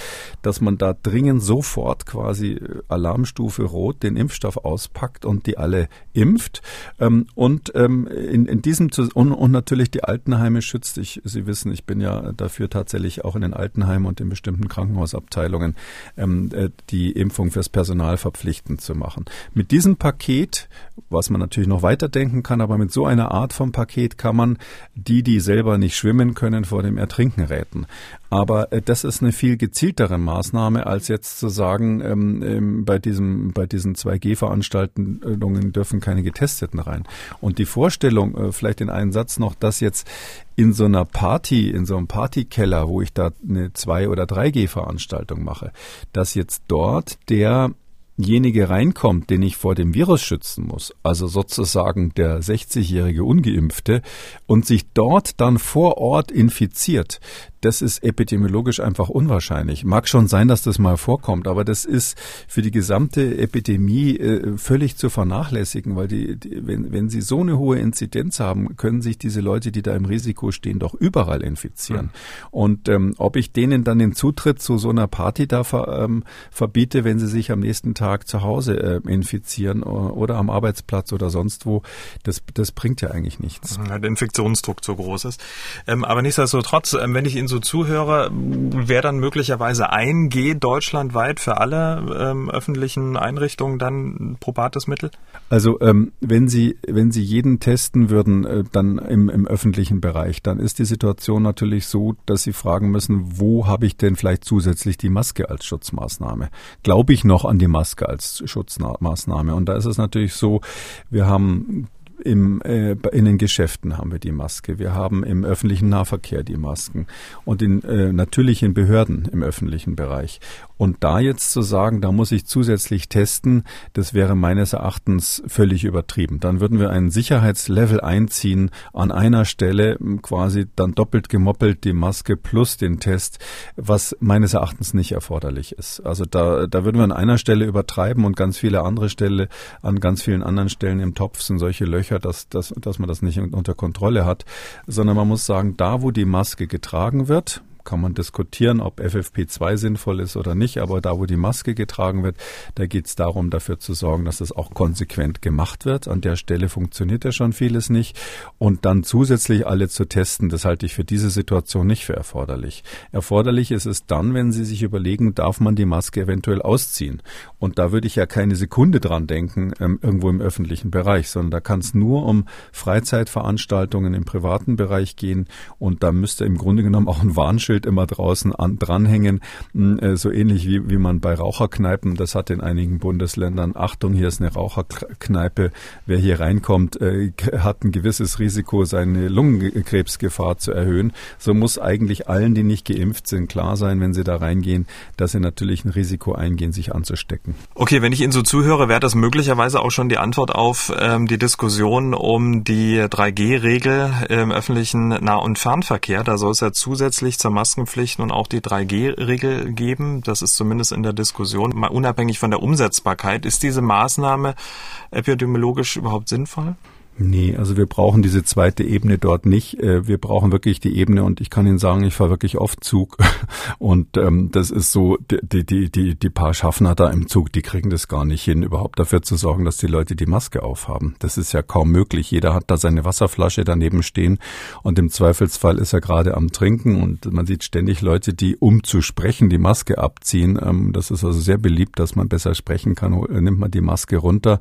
dass man da dringend sofort quasi äh, Alarmstufe Rot den Impfstoff auspackt und die alle impft. Ähm, und ähm, in, in diesem und, und natürlich die Altenheime schützt. Ich, Sie wissen, ich bin ja dafür tatsächlich auch in den Altenheimen und in bestimmten Krankenhausabteilungen ähm, äh, die Impfung fürs Personal verpflichtend zu machen. Mit diesem Paket, was man natürlich noch weiterdenken kann, aber mit so einer Art von Paket kann man die, die selber nicht schwimmen können, vor dem Ertrinken retten. Aber äh, das ist eine viel gezieltere Maßnahme, als jetzt zu sagen, ähm, ähm, bei, diesem, bei diesen 2G-Veranstaltungen dürfen keine Getesteten rein. Und die Vorstellung, äh, vielleicht in einen Satz noch, dass jetzt in so einer Party, in so einem Partykeller, wo ich da eine 2- oder 3G-Veranstaltung mache, dass jetzt dort der derjenige reinkommt, den ich vor dem Virus schützen muss, also sozusagen der 60-jährige ungeimpfte, und sich dort dann vor Ort infiziert, das ist epidemiologisch einfach unwahrscheinlich. Mag schon sein, dass das mal vorkommt, aber das ist für die gesamte Epidemie äh, völlig zu vernachlässigen, weil die, die, wenn, wenn sie so eine hohe Inzidenz haben, können sich diese Leute, die da im Risiko stehen, doch überall infizieren. Mhm. Und ähm, ob ich denen dann den Zutritt zu so einer Party da ver, ähm, verbiete, wenn sie sich am nächsten Tag zu Hause äh, infizieren oder, oder am Arbeitsplatz oder sonst wo, das, das bringt ja eigentlich nichts. Weil der Infektionsdruck zu groß ist. Ähm, aber nichtsdestotrotz, ähm, wenn ich in so zuhöre, wäre dann möglicherweise 1G deutschlandweit für alle ähm, öffentlichen Einrichtungen dann ein probates Mittel? Also ähm, wenn Sie wenn Sie jeden testen würden, äh, dann im, im öffentlichen Bereich, dann ist die Situation natürlich so, dass Sie fragen müssen, wo habe ich denn vielleicht zusätzlich die Maske als Schutzmaßnahme? Glaube ich noch an die Maske als Schutzmaßnahme? Und da ist es natürlich so, wir haben im, äh, in den Geschäften haben wir die Maske. Wir haben im öffentlichen Nahverkehr die Masken und in, äh, natürlich in Behörden im öffentlichen Bereich. Und da jetzt zu sagen, da muss ich zusätzlich testen, das wäre meines Erachtens völlig übertrieben. Dann würden wir einen Sicherheitslevel einziehen an einer Stelle, quasi dann doppelt gemoppelt die Maske plus den Test, was meines Erachtens nicht erforderlich ist. Also da, da würden wir an einer Stelle übertreiben und ganz viele andere Stelle, an ganz vielen anderen Stellen im Topf sind solche Löcher, dass, dass, dass man das nicht unter Kontrolle hat, sondern man muss sagen, da wo die Maske getragen wird, kann man diskutieren, ob FFP2 sinnvoll ist oder nicht, aber da, wo die Maske getragen wird, da geht es darum, dafür zu sorgen, dass es auch konsequent gemacht wird. An der Stelle funktioniert ja schon vieles nicht. Und dann zusätzlich alle zu testen, das halte ich für diese Situation nicht für erforderlich. Erforderlich ist es dann, wenn Sie sich überlegen, darf man die Maske eventuell ausziehen. Und da würde ich ja keine Sekunde dran denken, ähm, irgendwo im öffentlichen Bereich, sondern da kann es nur um Freizeitveranstaltungen im privaten Bereich gehen. Und da müsste im Grunde genommen auch ein Warnschild Schild immer draußen an, dranhängen, hm, äh, so ähnlich wie, wie man bei Raucherkneipen, das hat in einigen Bundesländern, Achtung, hier ist eine Raucherkneipe, wer hier reinkommt, äh, hat ein gewisses Risiko, seine Lungenkrebsgefahr zu erhöhen. So muss eigentlich allen, die nicht geimpft sind, klar sein, wenn sie da reingehen, dass sie natürlich ein Risiko eingehen, sich anzustecken. Okay, wenn ich Ihnen so zuhöre, wäre das möglicherweise auch schon die Antwort auf ähm, die Diskussion um die 3G-Regel im öffentlichen Nah- und Fernverkehr. Da soll es ja zusätzlich zur Maskenpflicht nun auch die 3G-Regel geben. Das ist zumindest in der Diskussion. Mal unabhängig von der Umsetzbarkeit, ist diese Maßnahme epidemiologisch überhaupt sinnvoll? Nee, also wir brauchen diese zweite Ebene dort nicht. Äh, wir brauchen wirklich die Ebene und ich kann Ihnen sagen, ich fahre wirklich oft Zug und ähm, das ist so, die, die, die, die paar Schaffner da im Zug, die kriegen das gar nicht hin, überhaupt dafür zu sorgen, dass die Leute die Maske aufhaben. Das ist ja kaum möglich. Jeder hat da seine Wasserflasche daneben stehen und im Zweifelsfall ist er gerade am Trinken und man sieht ständig Leute, die um zu sprechen die Maske abziehen. Ähm, das ist also sehr beliebt, dass man besser sprechen kann, nimmt man die Maske runter.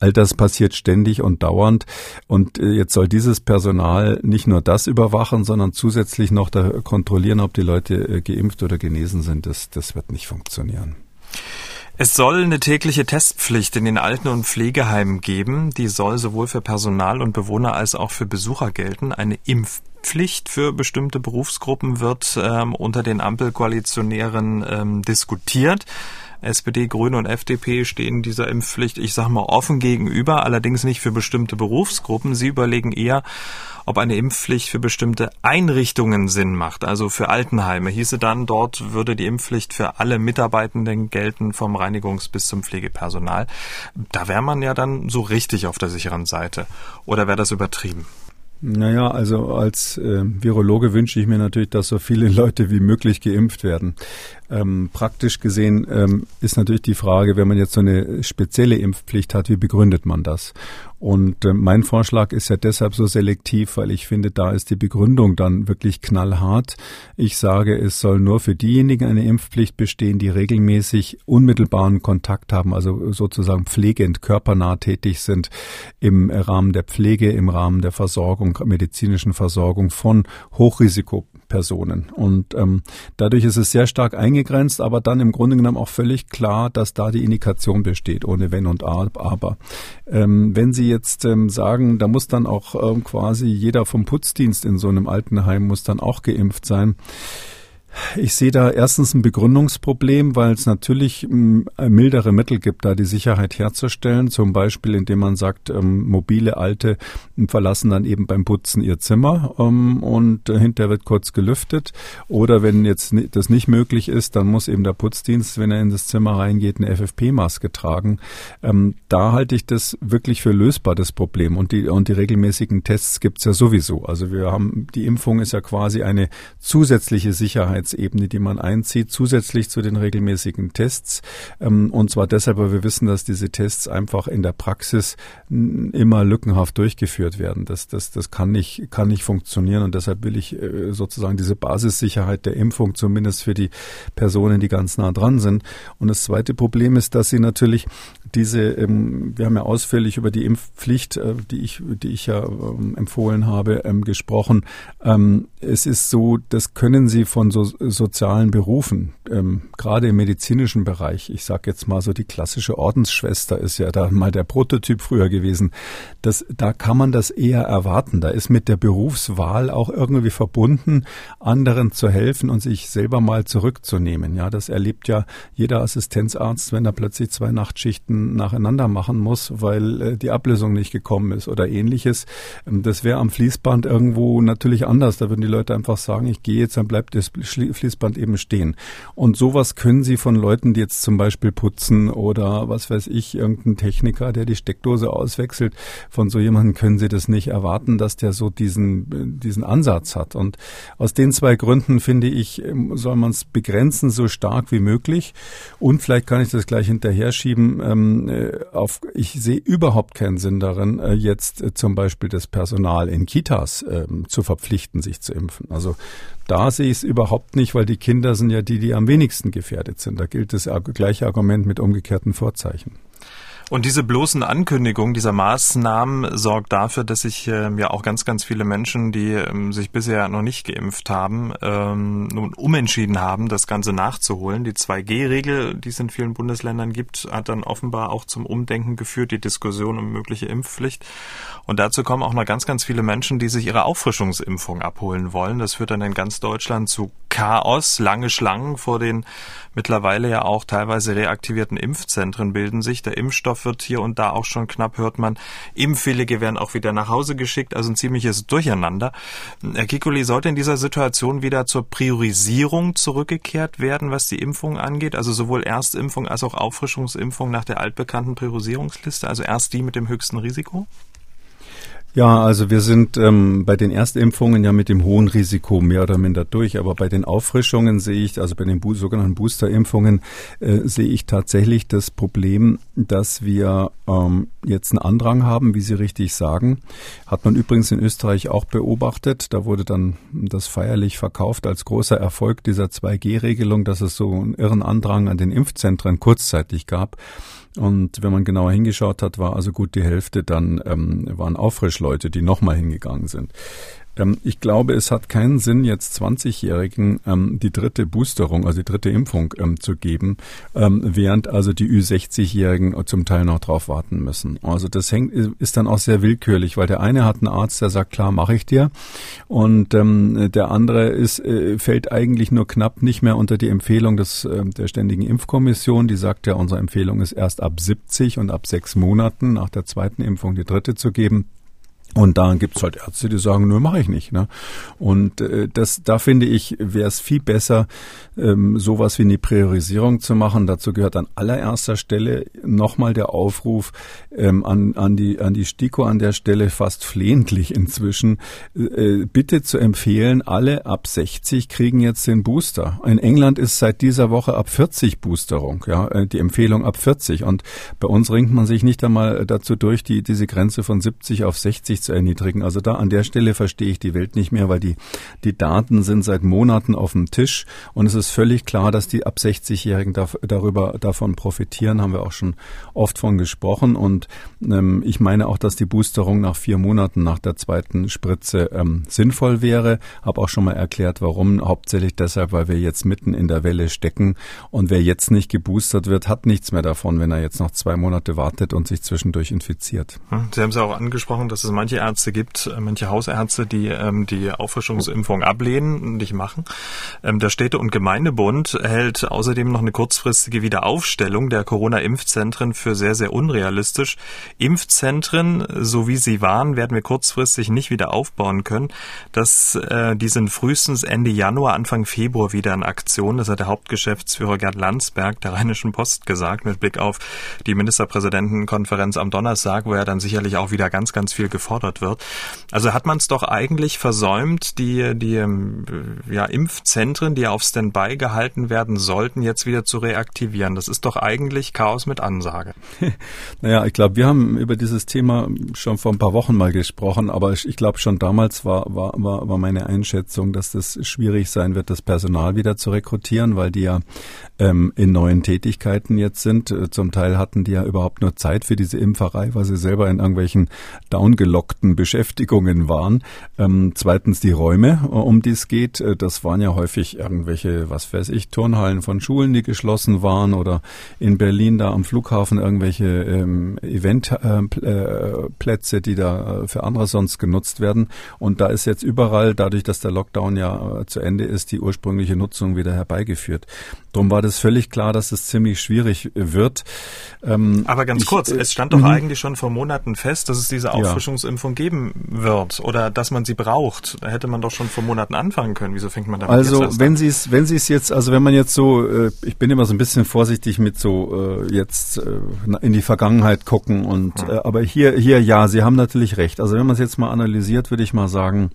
All das passiert ständig und dauernd. Und äh, jetzt soll dieses Personal nicht nur das überwachen, sondern zusätzlich noch da kontrollieren, ob die Leute äh, geimpft oder genesen sind. Das, das wird nicht funktionieren. Es soll eine tägliche Testpflicht in den Alten- und Pflegeheimen geben. Die soll sowohl für Personal und Bewohner als auch für Besucher gelten. Eine Impfpflicht für bestimmte Berufsgruppen wird ähm, unter den Ampelkoalitionären ähm, diskutiert. SPD, Grüne und FDP stehen dieser Impfpflicht, ich sage mal, offen gegenüber, allerdings nicht für bestimmte Berufsgruppen. Sie überlegen eher, ob eine Impfpflicht für bestimmte Einrichtungen Sinn macht, also für Altenheime. Hieße dann, dort würde die Impfpflicht für alle Mitarbeitenden gelten, vom Reinigungs- bis zum Pflegepersonal. Da wäre man ja dann so richtig auf der sicheren Seite. Oder wäre das übertrieben? Naja, also als äh, Virologe wünsche ich mir natürlich, dass so viele Leute wie möglich geimpft werden. Ähm, praktisch gesehen ähm, ist natürlich die Frage, wenn man jetzt so eine spezielle Impfpflicht hat, wie begründet man das? Und äh, mein Vorschlag ist ja deshalb so selektiv, weil ich finde, da ist die Begründung dann wirklich knallhart. Ich sage, es soll nur für diejenigen eine Impfpflicht bestehen, die regelmäßig unmittelbaren Kontakt haben, also sozusagen pflegend, körpernah tätig sind im Rahmen der Pflege, im Rahmen der Versorgung, medizinischen Versorgung von Hochrisiko Personen. Und ähm, dadurch ist es sehr stark eingegrenzt, aber dann im Grunde genommen auch völlig klar, dass da die Indikation besteht, ohne Wenn und Aber. Ähm, wenn Sie jetzt ähm, sagen, da muss dann auch ähm, quasi jeder vom Putzdienst in so einem Altenheim muss dann auch geimpft sein, ich sehe da erstens ein Begründungsproblem, weil es natürlich ähm, mildere Mittel gibt, da die Sicherheit herzustellen. Zum Beispiel, indem man sagt, ähm, mobile Alte verlassen dann eben beim Putzen ihr Zimmer ähm, und hinterher wird kurz gelüftet. Oder wenn jetzt das nicht möglich ist, dann muss eben der Putzdienst, wenn er in das Zimmer reingeht, eine FFP-Maske tragen. Ähm, da halte ich das wirklich für lösbar, das Problem. Und die, und die regelmäßigen Tests gibt's ja sowieso. Also wir haben, die Impfung ist ja quasi eine zusätzliche Sicherheit Sicherheitsebene, die man einzieht, zusätzlich zu den regelmäßigen Tests. Ähm, und zwar deshalb, weil wir wissen, dass diese Tests einfach in der Praxis immer lückenhaft durchgeführt werden. Das, das, das kann nicht, kann nicht funktionieren. Und deshalb will ich äh, sozusagen diese Basissicherheit der Impfung zumindest für die Personen, die ganz nah dran sind. Und das zweite Problem ist, dass sie natürlich diese, ähm, wir haben ja ausführlich über die Impfpflicht, äh, die ich, die ich ja ähm, empfohlen habe, gesprochen. es ist so, das können Sie von so sozialen Berufen, ähm, gerade im medizinischen Bereich, ich sage jetzt mal so, die klassische Ordensschwester ist ja da mal der Prototyp früher gewesen. Das, da kann man das eher erwarten. Da ist mit der Berufswahl auch irgendwie verbunden, anderen zu helfen und sich selber mal zurückzunehmen. Ja, das erlebt ja jeder Assistenzarzt, wenn er plötzlich zwei Nachtschichten nacheinander machen muss, weil äh, die Ablösung nicht gekommen ist oder ähnliches. Ähm, das wäre am Fließband irgendwo natürlich anders. Da würden die Leute einfach sagen, ich gehe jetzt, dann bleibt das Fließband eben stehen. Und sowas können Sie von Leuten, die jetzt zum Beispiel putzen oder was weiß ich, irgendein Techniker, der die Steckdose auswechselt, von so jemandem können Sie das nicht erwarten, dass der so diesen, diesen Ansatz hat. Und aus den zwei Gründen finde ich, soll man es begrenzen so stark wie möglich. Und vielleicht kann ich das gleich hinterher schieben. Ähm, äh, auf, ich sehe überhaupt keinen Sinn darin, äh, jetzt äh, zum Beispiel das Personal in Kitas ähm, zu verpflichten, sich zu impfen. Also da sehe ich es überhaupt nicht, weil die Kinder sind ja die, die am wenigsten gefährdet sind. Da gilt das gleiche Argument mit umgekehrten Vorzeichen. Und diese bloßen Ankündigungen dieser Maßnahmen sorgt dafür, dass sich ähm, ja auch ganz, ganz viele Menschen, die ähm, sich bisher noch nicht geimpft haben, ähm, nun umentschieden haben, das Ganze nachzuholen. Die 2G-Regel, die es in vielen Bundesländern gibt, hat dann offenbar auch zum Umdenken geführt, die Diskussion um mögliche Impfpflicht. Und dazu kommen auch noch ganz, ganz viele Menschen, die sich ihre Auffrischungsimpfung abholen wollen. Das führt dann in ganz Deutschland zu Chaos. Lange Schlangen vor den mittlerweile ja auch teilweise reaktivierten Impfzentren bilden sich. Der Impfstoff wird hier und da auch schon knapp, hört man. Impfwillige werden auch wieder nach Hause geschickt, also ein ziemliches Durcheinander. Herr Kikuli, sollte in dieser Situation wieder zur Priorisierung zurückgekehrt werden, was die Impfung angeht? Also sowohl Erstimpfung als auch Auffrischungsimpfung nach der altbekannten Priorisierungsliste, also erst die mit dem höchsten Risiko? Ja, also wir sind ähm, bei den Erstimpfungen ja mit dem hohen Risiko mehr oder minder durch, aber bei den Auffrischungen sehe ich, also bei den sogenannten Boosterimpfungen, äh, sehe ich tatsächlich das Problem, dass wir ähm, jetzt einen Andrang haben, wie Sie richtig sagen. Hat man übrigens in Österreich auch beobachtet. Da wurde dann das feierlich verkauft als großer Erfolg dieser 2G-Regelung, dass es so einen irren Andrang an den Impfzentren kurzzeitig gab. Und wenn man genauer hingeschaut hat, war also gut die Hälfte dann ähm, waren Auffrischleute, die nochmal hingegangen sind. Ähm, ich glaube, es hat keinen Sinn, jetzt 20-Jährigen ähm, die dritte Boosterung, also die dritte Impfung ähm, zu geben, ähm, während also die Ü60-Jährigen zum Teil noch drauf warten müssen. Also das hängt, ist dann auch sehr willkürlich, weil der eine hat einen Arzt, der sagt, klar, mache ich dir. Und ähm, der andere ist, äh, fällt eigentlich nur knapp nicht mehr unter die Empfehlung des, äh, der Ständigen Impfkommission. Die sagt ja, unsere Empfehlung ist erst ab 70 und ab sechs Monaten nach der zweiten Impfung die dritte zu geben. Und da gibt's halt Ärzte, die sagen, nö, mache ich nicht. Ne? Und äh, das, da finde ich, wäre es viel besser, ähm, sowas wie eine Priorisierung zu machen. Dazu gehört an allererster Stelle nochmal der Aufruf ähm, an, an, die, an die STIKO an der Stelle fast flehentlich inzwischen, äh, bitte zu empfehlen, alle ab 60 kriegen jetzt den Booster. In England ist seit dieser Woche ab 40 Boosterung, ja, äh, die Empfehlung ab 40. Und bei uns ringt man sich nicht einmal dazu durch, die, diese Grenze von 70 auf 60 zu erniedrigen. Also da an der Stelle verstehe ich die Welt nicht mehr, weil die, die Daten sind seit Monaten auf dem Tisch und es ist völlig klar, dass die ab 60-Jährigen da, darüber, davon profitieren, haben wir auch schon oft von gesprochen und ähm, ich meine auch, dass die Boosterung nach vier Monaten nach der zweiten Spritze ähm, sinnvoll wäre. Habe auch schon mal erklärt, warum. Hauptsächlich deshalb, weil wir jetzt mitten in der Welle stecken und wer jetzt nicht geboostert wird, hat nichts mehr davon, wenn er jetzt noch zwei Monate wartet und sich zwischendurch infiziert. Hm, Sie haben es auch angesprochen, dass es manche Ärzte gibt, äh, manche Hausärzte, die ähm, die Auffrischungsimpfung ablehnen und nicht machen. Ähm, der Städte- und Gemeindebund hält außerdem noch eine kurzfristige Wiederaufstellung der Corona-Impfzentren für sehr, sehr unrealistisch. Impfzentren, so wie sie waren, werden wir kurzfristig nicht wieder aufbauen können. Das, äh, die sind frühestens Ende Januar, Anfang Februar wieder in Aktion. Das hat der Hauptgeschäftsführer Gerd Landsberg der Rheinischen Post gesagt, mit Blick auf die Ministerpräsidentenkonferenz am Donnerstag, wo ja dann sicherlich auch wieder ganz, ganz viel gefordert wird. Also hat man es doch eigentlich versäumt, die, die ähm, ja, Impfzentren, die auf Standby gehalten werden sollten, jetzt wieder zu reaktivieren. Das ist doch eigentlich Chaos mit Ansage. naja, ich glaube, wir haben über dieses Thema schon vor ein paar Wochen mal gesprochen, aber ich, ich glaube schon damals war, war, war, war meine Einschätzung, dass das schwierig sein wird, das Personal wieder zu rekrutieren, weil die ja ähm, in neuen Tätigkeiten jetzt sind. Äh, zum Teil hatten die ja überhaupt nur Zeit für diese Impferei, weil sie selber in irgendwelchen downgelockten Beschäftigungen waren. Ähm, zweitens die Räume, äh, um die es geht. Äh, das waren ja häufig irgendwelche, was weiß ich, Turnhallen von Schulen, die geschlossen waren oder in Berlin da am Flughafen irgendwelche ähm, Eventplätze, äh, die da für andere sonst genutzt werden. Und da ist jetzt überall, dadurch, dass der Lockdown ja zu Ende ist, die ursprüngliche Nutzung wieder herbeigeführt. Drum war das völlig klar, dass es ziemlich schwierig wird. Ähm, Aber ganz ich, kurz, es stand doch mhm. eigentlich schon vor Monaten fest, dass es diese Auffrischungsimpfung geben wird oder dass man sie braucht. Da hätte man doch schon vor Monaten anfangen können. Wieso fängt man damit also, jetzt wenn Sie es, wenn Sie es jetzt, also wenn man jetzt so, äh, ich bin immer so ein bisschen vorsichtig mit so äh, jetzt äh, in die Vergangenheit gucken und, mhm. aber hier, hier ja, Sie haben natürlich recht. Also wenn man es jetzt mal analysiert, würde ich mal sagen,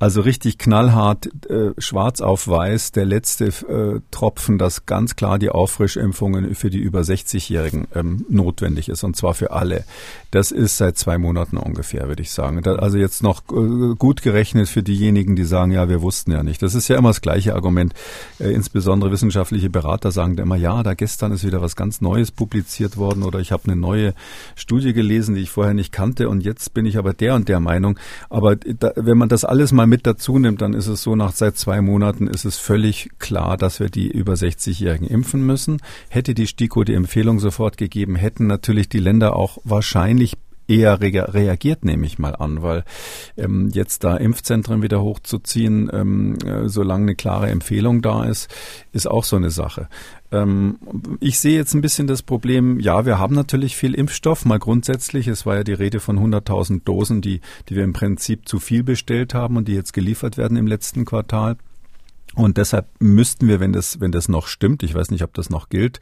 also richtig knallhart äh, schwarz auf weiß, der letzte äh, Tropfen, dass ganz klar die Auffrischimpfungen für die über 60-Jährigen ähm, notwendig ist und zwar für alle. Das ist seit zwei Monaten ungefähr, würde ich sagen. Also jetzt noch äh, gut gerechnet für diejenigen, die sagen, ja, wir wussten ja nicht. Das ist ja immer das gleiche Argument. Äh, insbesondere wissenschaftliche Berater sagen da immer, ja, da gestern ist wieder was ganz Neues publiziert worden oder ich habe eine neue Studie gelesen, die ich vorher nicht kannte und jetzt bin ich aber der und der Meinung. Aber da, wenn man das alles mal mit dazu nimmt, dann ist es so, nach seit zwei Monaten ist es völlig klar, dass wir die über 60-Jährigen impfen müssen. Hätte die STIKO die Empfehlung sofort gegeben, hätten natürlich die Länder auch wahrscheinlich eher reagiert, nehme ich mal an, weil ähm, jetzt da Impfzentren wieder hochzuziehen, ähm, äh, solange eine klare Empfehlung da ist, ist auch so eine Sache. Ähm, ich sehe jetzt ein bisschen das Problem, ja, wir haben natürlich viel Impfstoff, mal grundsätzlich. Es war ja die Rede von 100.000 Dosen, die, die wir im Prinzip zu viel bestellt haben und die jetzt geliefert werden im letzten Quartal. Und deshalb müssten wir, wenn das, wenn das noch stimmt, ich weiß nicht, ob das noch gilt,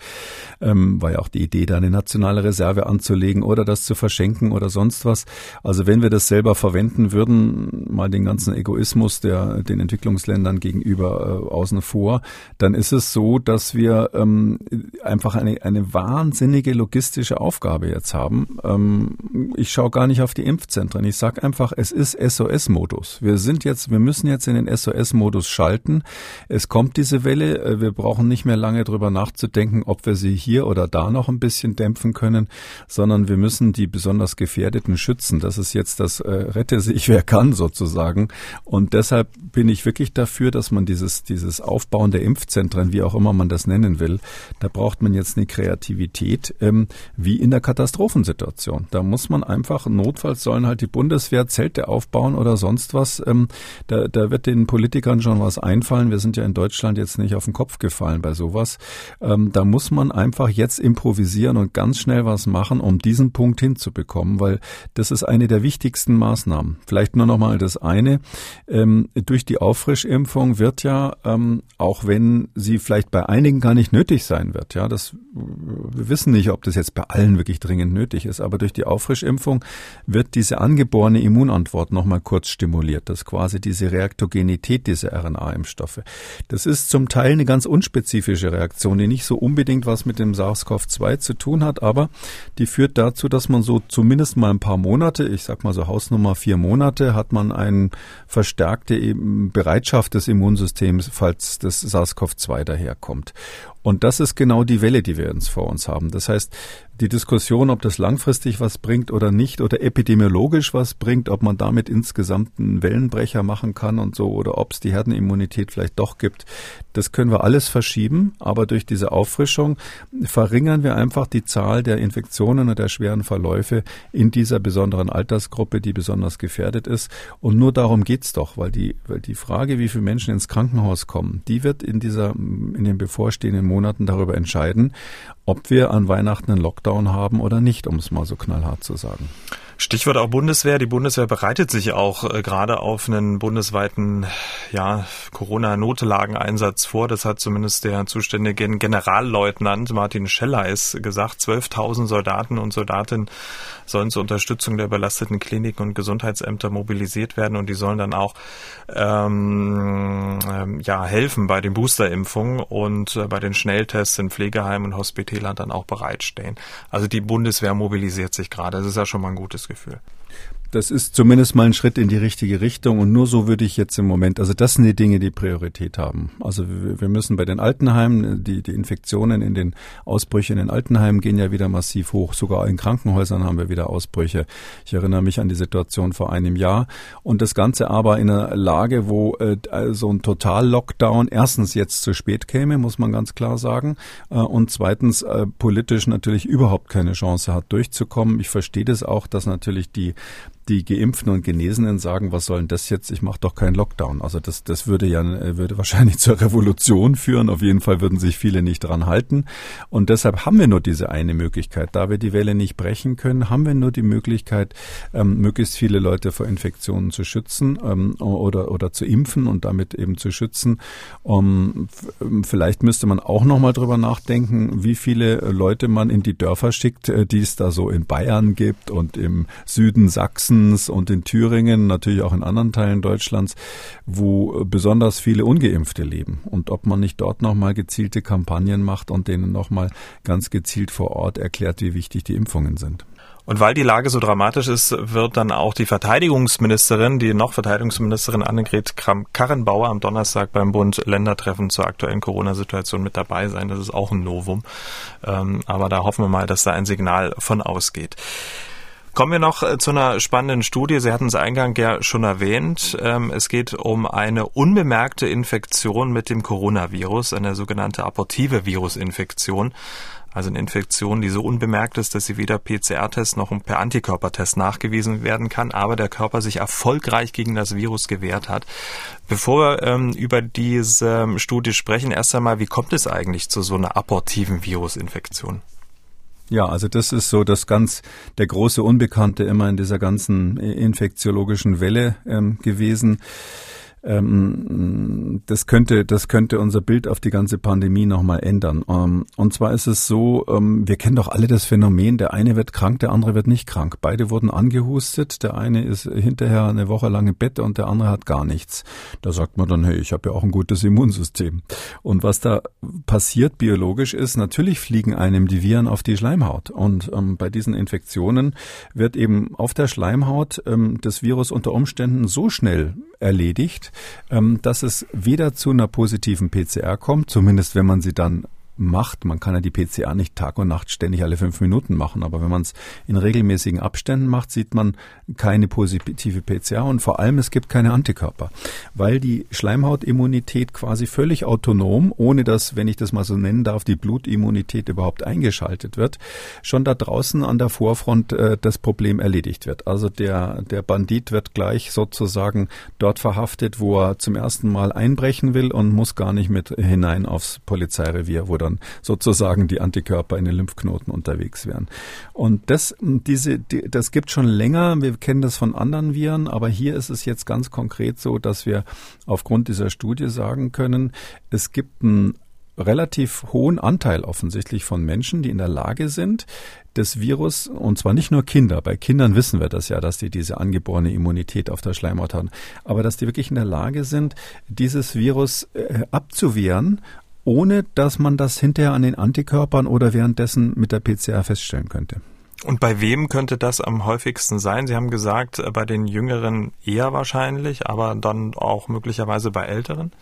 ähm, war ja auch die Idee, da eine nationale Reserve anzulegen oder das zu verschenken oder sonst was. Also wenn wir das selber verwenden würden, mal den ganzen Egoismus der den Entwicklungsländern gegenüber äh, außen vor, dann ist es so, dass wir ähm, einfach eine, eine wahnsinnige logistische Aufgabe jetzt haben. Ähm, ich schaue gar nicht auf die Impfzentren. Ich sage einfach, es ist SOS-Modus. Wir sind jetzt, wir müssen jetzt in den SOS-Modus schalten. Es kommt diese Welle. Äh, wir brauchen nicht mehr lange drüber nachzudenken, ob wir sie hier oder da noch ein bisschen dämpfen können, sondern wir müssen die besonders Gefährdeten schützen. Das ist jetzt das äh, Rette sich wer kann sozusagen. Und deshalb bin ich wirklich dafür, dass man dieses, dieses Aufbauen der Impfzentren, wie auch immer man das nennen will, da braucht man jetzt eine Kreativität, ähm, wie in der Katastrophensituation. Da muss man einfach, notfalls sollen halt die Bundeswehr Zelte aufbauen oder sonst was. Ähm, da, da wird den Politikern schon was einfallen sein. Wir sind ja in Deutschland jetzt nicht auf den Kopf gefallen bei sowas. Ähm, da muss man einfach jetzt improvisieren und ganz schnell was machen, um diesen Punkt hinzubekommen, weil das ist eine der wichtigsten Maßnahmen. Vielleicht nur noch mal das eine. Ähm, durch die Auffrischimpfung wird ja, ähm, auch wenn sie vielleicht bei einigen gar nicht nötig sein wird, ja, das, wir wissen nicht, ob das jetzt bei allen wirklich dringend nötig ist, aber durch die Auffrischimpfung wird diese angeborene Immunantwort nochmal kurz stimuliert, dass quasi diese Reaktogenität dieser RNA-Impfstoffe. Das ist zum Teil eine ganz unspezifische Reaktion, die nicht so unbedingt was mit dem SARS-CoV-2 zu tun hat, aber die führt dazu, dass man so zumindest mal ein paar Monate, ich sag mal so Hausnummer vier Monate, hat man eine verstärkte Bereitschaft des Immunsystems, falls das SARS-CoV-2 daherkommt. Und das ist genau die Welle, die wir uns vor uns haben. Das heißt, die Diskussion, ob das langfristig was bringt oder nicht oder epidemiologisch was bringt, ob man damit insgesamt einen Wellenbrecher machen kann und so oder ob es die Herdenimmunität vielleicht doch gibt, das können wir alles verschieben. Aber durch diese Auffrischung verringern wir einfach die Zahl der Infektionen und der schweren Verläufe in dieser besonderen Altersgruppe, die besonders gefährdet ist. Und nur darum geht's doch, weil die, weil die Frage, wie viele Menschen ins Krankenhaus kommen, die wird in dieser, in den bevorstehenden Monaten darüber entscheiden, ob wir an Weihnachten einen Lockdown haben oder nicht, um es mal so knallhart zu sagen. Stichwort auch Bundeswehr. Die Bundeswehr bereitet sich auch äh, gerade auf einen bundesweiten ja, Corona-Notlageneinsatz vor. Das hat zumindest der zuständige Generalleutnant Martin Schelleis gesagt. 12.000 Soldaten und Soldatinnen sollen zur Unterstützung der belasteten Kliniken und Gesundheitsämter mobilisiert werden und die sollen dann auch ähm, ähm, ja, helfen bei den Boosterimpfungen und äh, bei den Schnelltests in Pflegeheimen und Hospitälern dann auch bereitstehen. Also die Bundeswehr mobilisiert sich gerade. Das ist ja schon mal ein gutes Gefühl. Das ist zumindest mal ein Schritt in die richtige Richtung und nur so würde ich jetzt im Moment, also das sind die Dinge, die Priorität haben. Also wir müssen bei den Altenheimen, die, die Infektionen in den Ausbrüchen in den Altenheimen gehen ja wieder massiv hoch. Sogar in Krankenhäusern haben wir wieder Ausbrüche. Ich erinnere mich an die Situation vor einem Jahr und das Ganze aber in einer Lage, wo äh, so ein Total-Lockdown erstens jetzt zu spät käme, muss man ganz klar sagen, äh, und zweitens äh, politisch natürlich überhaupt keine Chance hat durchzukommen. Ich verstehe das auch, dass natürlich die die Geimpften und Genesenen sagen, was soll denn das jetzt? Ich mache doch keinen Lockdown. Also das, das würde ja würde wahrscheinlich zur Revolution führen. Auf jeden Fall würden sich viele nicht dran halten. Und deshalb haben wir nur diese eine Möglichkeit. Da wir die Welle nicht brechen können, haben wir nur die Möglichkeit, ähm, möglichst viele Leute vor Infektionen zu schützen ähm, oder oder zu impfen und damit eben zu schützen. Um, vielleicht müsste man auch noch mal drüber nachdenken, wie viele Leute man in die Dörfer schickt, äh, die es da so in Bayern gibt und im Süden Sachsen Hessens und in Thüringen, natürlich auch in anderen Teilen Deutschlands, wo besonders viele Ungeimpfte leben. Und ob man nicht dort nochmal gezielte Kampagnen macht und denen nochmal ganz gezielt vor Ort erklärt, wie wichtig die Impfungen sind. Und weil die Lage so dramatisch ist, wird dann auch die Verteidigungsministerin, die noch Verteidigungsministerin Annegret Kramp-Karrenbauer am Donnerstag beim Bund-Länder-Treffen zur aktuellen Corona-Situation mit dabei sein. Das ist auch ein Novum. Ähm, aber da hoffen wir mal, dass da ein Signal von ausgeht. Kommen wir noch äh, zu einer spannenden Studie. Sie hatten es eingangs ja schon erwähnt. Ähm, es geht um eine unbemerkte Infektion mit dem Coronavirus, eine sogenannte abortive Virusinfektion. Also eine Infektion, die so unbemerkt ist, dass sie weder PCR-Test noch per Antikörpertest nachgewiesen werden kann, aber der Körper sich erfolgreich gegen das Virus gewehrt hat. Bevor wir ähm, über diese Studie sprechen, erst einmal, wie kommt es eigentlich zu so einer abortiven Virusinfektion? Ja, also das ist so das ganz der große Unbekannte immer in dieser ganzen infektiologischen Welle ähm, gewesen. Ähm, das könnte, das könnte unser Bild auf die ganze Pandemie nochmal ändern. Ähm, und zwar ist es so, ähm, wir kennen doch alle das Phänomen, der eine wird krank, der andere wird nicht krank. Beide wurden angehustet, der eine ist hinterher eine Woche lang im Bett und der andere hat gar nichts. Da sagt man dann, hey, ich habe ja auch ein gutes Immunsystem. Und was da passiert biologisch ist, natürlich fliegen einem die Viren auf die Schleimhaut. Und ähm, bei diesen Infektionen wird eben auf der Schleimhaut ähm, das Virus unter Umständen so schnell erledigt, ähm, dass es weder zu einer positiven PCR kommt, zumindest wenn man sie dann macht. Man kann ja die PCA nicht Tag und Nacht ständig alle fünf Minuten machen, aber wenn man es in regelmäßigen Abständen macht, sieht man keine positive PCA und vor allem es gibt keine Antikörper, weil die Schleimhautimmunität quasi völlig autonom, ohne dass, wenn ich das mal so nennen darf, die Blutimmunität überhaupt eingeschaltet wird, schon da draußen an der Vorfront äh, das Problem erledigt wird. Also der, der Bandit wird gleich sozusagen dort verhaftet, wo er zum ersten Mal einbrechen will und muss gar nicht mit hinein aufs Polizeirevier, wo dann sozusagen die Antikörper in den Lymphknoten unterwegs wären. Und das, diese, die, das gibt schon länger. Wir kennen das von anderen Viren, aber hier ist es jetzt ganz konkret so, dass wir aufgrund dieser Studie sagen können, es gibt einen relativ hohen Anteil offensichtlich von Menschen, die in der Lage sind, das Virus, und zwar nicht nur Kinder, bei Kindern wissen wir das ja, dass die diese angeborene Immunität auf der Schleimhaut haben, aber dass die wirklich in der Lage sind, dieses Virus äh, abzuwehren ohne dass man das hinterher an den Antikörpern oder währenddessen mit der PCR feststellen könnte. Und bei wem könnte das am häufigsten sein? Sie haben gesagt, äh, bei den Jüngeren eher wahrscheinlich, aber dann auch möglicherweise bei Älteren?